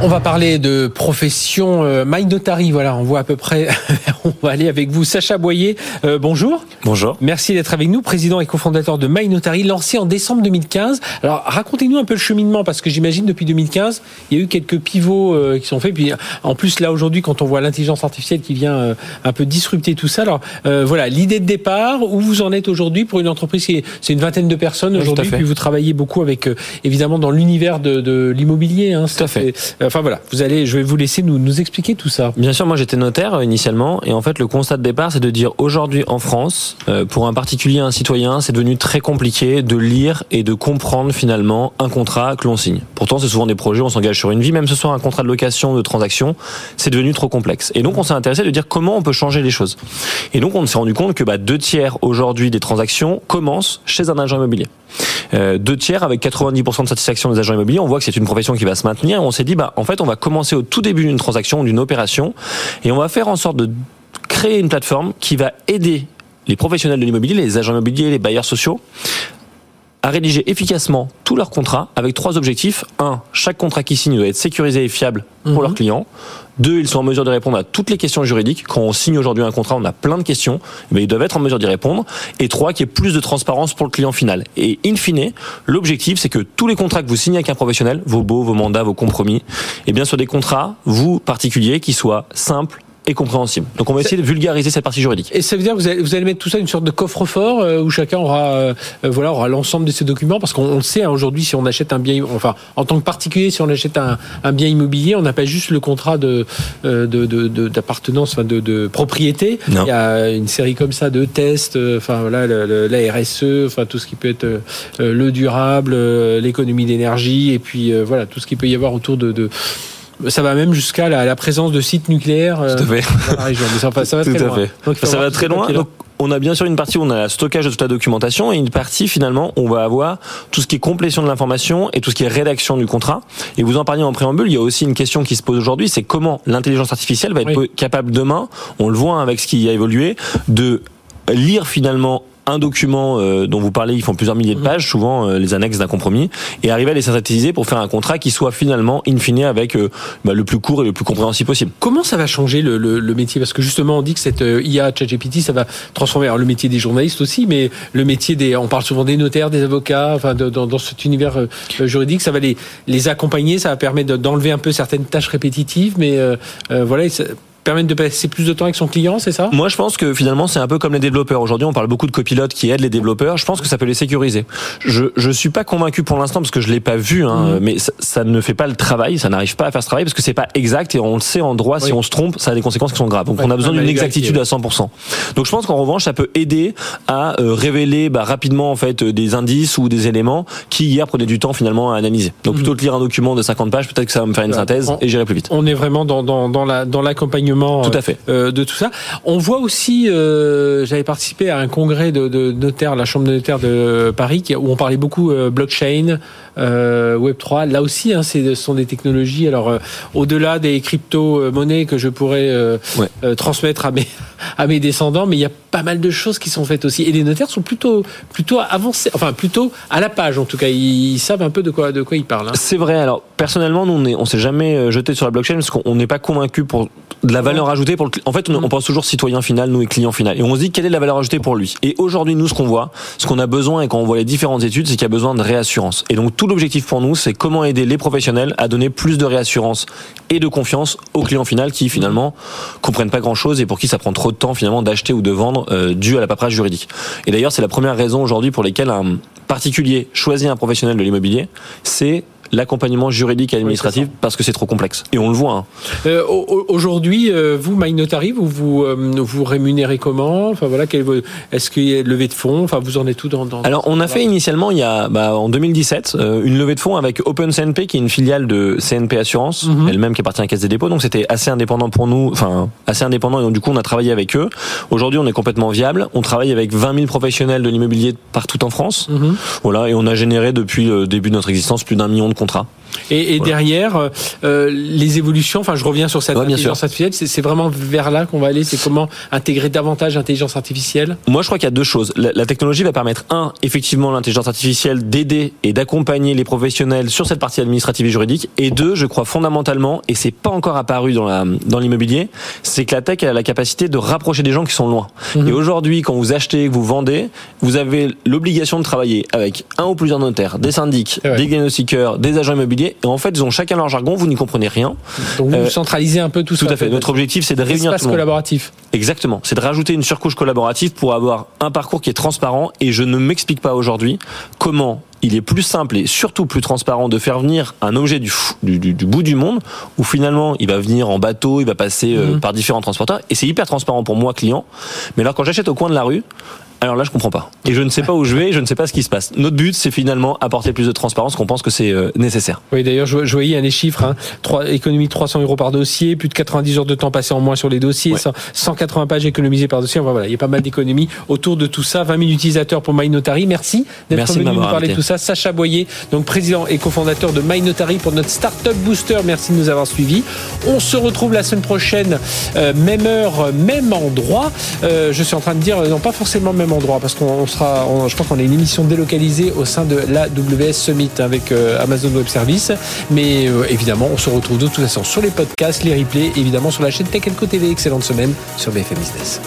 On va parler de profession euh, Notary. Voilà, on voit à peu près. *laughs* on va aller avec vous, Sacha Boyer. Euh, bonjour. Bonjour. Merci d'être avec nous, président et cofondateur de Notary, lancé en décembre 2015. Alors, racontez-nous un peu le cheminement, parce que j'imagine depuis 2015, il y a eu quelques pivots euh, qui sont faits. Puis, en plus, là aujourd'hui, quand on voit l'intelligence artificielle qui vient euh, un peu disrupter tout ça, alors voilà, l'idée de départ, où vous en êtes aujourd'hui pour une entreprise qui est, c'est une vingtaine de personnes aujourd'hui, puis vous travaillez beaucoup avec, évidemment, dans l'univers de, de l'immobilier. Hein, tout à fait Enfin voilà, vous allez, je vais vous laisser nous, expliquer tout ça. Bien sûr, moi j'étais notaire euh, initialement, et en fait le constat de départ, c'est de dire aujourd'hui en France, euh, pour un particulier, un citoyen, c'est devenu très compliqué de lire et de comprendre finalement un contrat que l'on signe. Pourtant, c'est souvent des projets, on s'engage sur une vie, même ce soit un contrat de location, de transaction, c'est devenu trop complexe. Et donc on s'est intéressé de dire comment on peut changer les choses. Et donc on s'est rendu compte que bah, deux tiers aujourd'hui des transactions commencent chez un agent immobilier. Euh, deux tiers avec 90% de satisfaction des agents immobiliers. On voit que c'est une profession qui va se maintenir. On s'est dit, bah, en fait, on va commencer au tout début d'une transaction, d'une opération, et on va faire en sorte de créer une plateforme qui va aider les professionnels de l'immobilier, les agents immobiliers, les bailleurs sociaux, à rédiger efficacement tous leurs contrats avec trois objectifs. Un, chaque contrat qu'ils signent doit être sécurisé et fiable pour mhm. leurs clients. Deux, ils sont en mesure de répondre à toutes les questions juridiques. Quand on signe aujourd'hui un contrat, on a plein de questions, mais ils doivent être en mesure d'y répondre. Et trois, qu'il y ait plus de transparence pour le client final. Et in fine, l'objectif, c'est que tous les contrats que vous signez avec un professionnel, vos baux, vos mandats, vos compromis, et eh bien, sur des contrats, vous, particuliers, qui soient simples, et compréhensible. Donc on va essayer de vulgariser cette partie juridique. Et ça veut dire que vous allez, vous allez mettre tout ça une sorte de coffre-fort euh, où chacun aura euh, euh, voilà aura l'ensemble de ces documents parce qu'on le sait hein, aujourd'hui si on achète un bien enfin en tant que particulier si on achète un, un bien immobilier on n'a pas juste le contrat de d'appartenance de, de, enfin de, propriété il y a une série comme ça de tests enfin voilà la RSE enfin tout ce qui peut être le durable l'économie d'énergie et puis voilà tout ce qui peut y avoir autour de, de ça va même jusqu'à la, présence de sites nucléaires euh, dans la région. ça, va très loin. ça va *laughs* très loin. Donc, on a bien sûr une partie où on a le stockage de toute la documentation et une partie finalement où on va avoir tout ce qui est complétion de l'information et tout ce qui est rédaction du contrat. Et vous en parliez en préambule, il y a aussi une question qui se pose aujourd'hui, c'est comment l'intelligence artificielle va être capable demain, on le voit avec ce qui a évolué, de lire finalement un document euh, dont vous parlez, ils font plusieurs milliers de pages, souvent euh, les annexes d'un compromis, et arriver à les synthétiser pour faire un contrat qui soit finalement in fine avec euh, bah, le plus court et le plus compréhensible possible. Comment ça va changer le, le, métier? Parce que justement, on dit que cette IA ChatGPT, ça va transformer alors, le métier des journalistes aussi, mais le métier des, on parle souvent des notaires, des avocats, enfin dans, dans, cet univers juridique, ça va les, les accompagner, ça va permettre d'enlever un peu certaines tâches répétitives, mais voilà, permettre de passer plus de temps avec son client, c'est ça? Moi, je pense que finalement, c'est un peu comme les développeurs. Aujourd'hui, on parle beaucoup de copilotes qui aident les développeurs. Je pense que ça peut les sécuriser. Je je suis pas convaincu pour l'instant parce que je l'ai pas vu, hein, mmh. mais ça, ne fait pas le travail. Ça n'arrive pas à faire ce travail parce que c'est pas exact et on le sait en droit. Si on se trompe, ça a des conséquences qui sont graves. Donc, on a besoin d'une exactitude à 100%. Donc, je pense qu'en revanche, ça peut aider à euh, révéler bah, rapidement en fait des indices ou des éléments qui hier prenaient du temps finalement à analyser. Donc, plutôt que de lire un document de 50 pages, peut-être que ça va me faire une synthèse et j'irai plus vite. On est vraiment dans dans dans la dans l'accompagnement. Tout à fait. Euh, de tout ça. On voit aussi, euh, j'avais participé à un congrès de, de notaires, la Chambre de notaires de Paris, où on parlait beaucoup euh, blockchain, Web 3. Là aussi, hein, ce sont des technologies. Alors, au-delà des crypto-monnaies que je pourrais transmettre à mes à mes descendants, mais il y a pas mal de choses qui sont faites aussi. Et les notaires sont plutôt plutôt avancés, enfin plutôt à la page en tout cas. Ils, savent un peu de quoi de quoi ils parlent. Hein. C'est vrai. Alors personnellement, nous on s'est jamais jeté sur la blockchain parce qu'on n'est pas convaincu pour de la valeur ajoutée pour le En fait, on, pense toujours citoyen final, nous et client final. Et on se dit quelle est la valeur ajoutée pour lui? Et aujourd'hui, nous, ce qu'on voit, ce qu'on a besoin et quand on voit les différentes études, c'est qu'il y a besoin de réassurance. Et donc, tout l'objectif pour nous, c'est comment aider les professionnels à donner plus de réassurance et de confiance aux clients final qui, finalement, comprennent pas grand chose et pour qui ça prend trop de temps, finalement, d'acheter ou de vendre euh, dû à la paperasse juridique. Et d'ailleurs, c'est la première raison aujourd'hui pour lesquelles un particulier choisit un professionnel de l'immobilier, c'est l'accompagnement juridique et administratif parce que c'est trop complexe. Et on le voit. Hein. Euh, Aujourd'hui, euh, vous, MyNotary, vous vous, euh, vous rémunérez comment? Enfin voilà, est-ce qu'il y a levée de fonds? Enfin, vous en êtes tout dans, dans Alors, on a fait initialement, il y a bah, en 2017, euh, une levée de fonds avec Open CNP, qui est une filiale de CNP Assurance, mhm. elle-même qui appartient à la Caisse des dépôts. Donc, c'était assez indépendant pour nous, enfin assez indépendant. Et donc, du coup, on a travaillé avec eux. Aujourd'hui, on est complètement viable. On travaille avec 20 000 professionnels de l'immobilier partout en France. Mhm. Voilà, et on a généré depuis le début de notre existence plus d'un million de contrat. Et, et derrière, euh, euh, les évolutions, enfin je reviens sur cette intelligence artificielle, c'est vraiment vers là qu'on va aller, c'est comment intégrer davantage l'intelligence artificielle Moi je crois qu'il y a deux choses. La, la technologie va permettre, un, effectivement l'intelligence artificielle d'aider et d'accompagner les professionnels sur cette partie administrative et juridique, et deux, je crois fondamentalement, et c'est pas encore apparu dans la dans l'immobilier, c'est que la tech a la capacité de rapprocher des gens qui sont loin. Mhm. Et aujourd'hui, quand vous achetez, vous vendez, vous avez l'obligation de travailler avec un ou plusieurs notaires, des syndics, des diagnostiqueurs, des agents immobiliers et en fait, ils ont chacun leur jargon, vous n'y comprenez rien. Donc vous euh, centralisez un peu tout, ça. Tout à fait. Notre objectif, c'est de réunir tout le monde. collaboratif. Exactement. C'est de rajouter une surcouche collaborative pour avoir un parcours qui est transparent. Et je ne m'explique pas aujourd'hui comment il est plus simple et surtout plus transparent de faire venir un objet du, du, du, bout du monde où finalement il va venir en bateau, il va passer euh, mhm. par différents transporteurs et c'est hyper transparent pour moi client. Mais alors quand j'achète au coin de la rue, alors là, je comprends pas. Et je ne sais pas où je vais, je ne sais pas ce qui se passe. Notre but, c'est finalement apporter plus de transparence, qu'on pense que c'est euh, nécessaire. Oui, d'ailleurs, je, je voyais les chiffres. Hein. 3, économie de 300 euros par dossier, plus de 90 heures de temps passé en moins sur les dossiers, 180 pages économisées par dossier. Enfin, voilà, il y a pas mal d'économies autour de tout ça. 20 000 utilisateurs pour MyNotary. Merci d'être venu nous parler de tout ça. Sacha Boyer, donc président et cofondateur de MyNotary pour notre Startup Booster. Merci de nous avoir suivis. On se retrouve la semaine prochaine, euh, même heure, même endroit. Euh, je suis en train de dire, non pas forcément même endroit parce qu'on sera, je pense qu'on a une émission délocalisée au sein de l'AWS Summit avec euh, Amazon Web Services. Mais euh, évidemment, on se retrouve de toute façon sur les podcasts, les replays, évidemment sur la chaîne Tech TV. Excellente semaine sur BFM Business.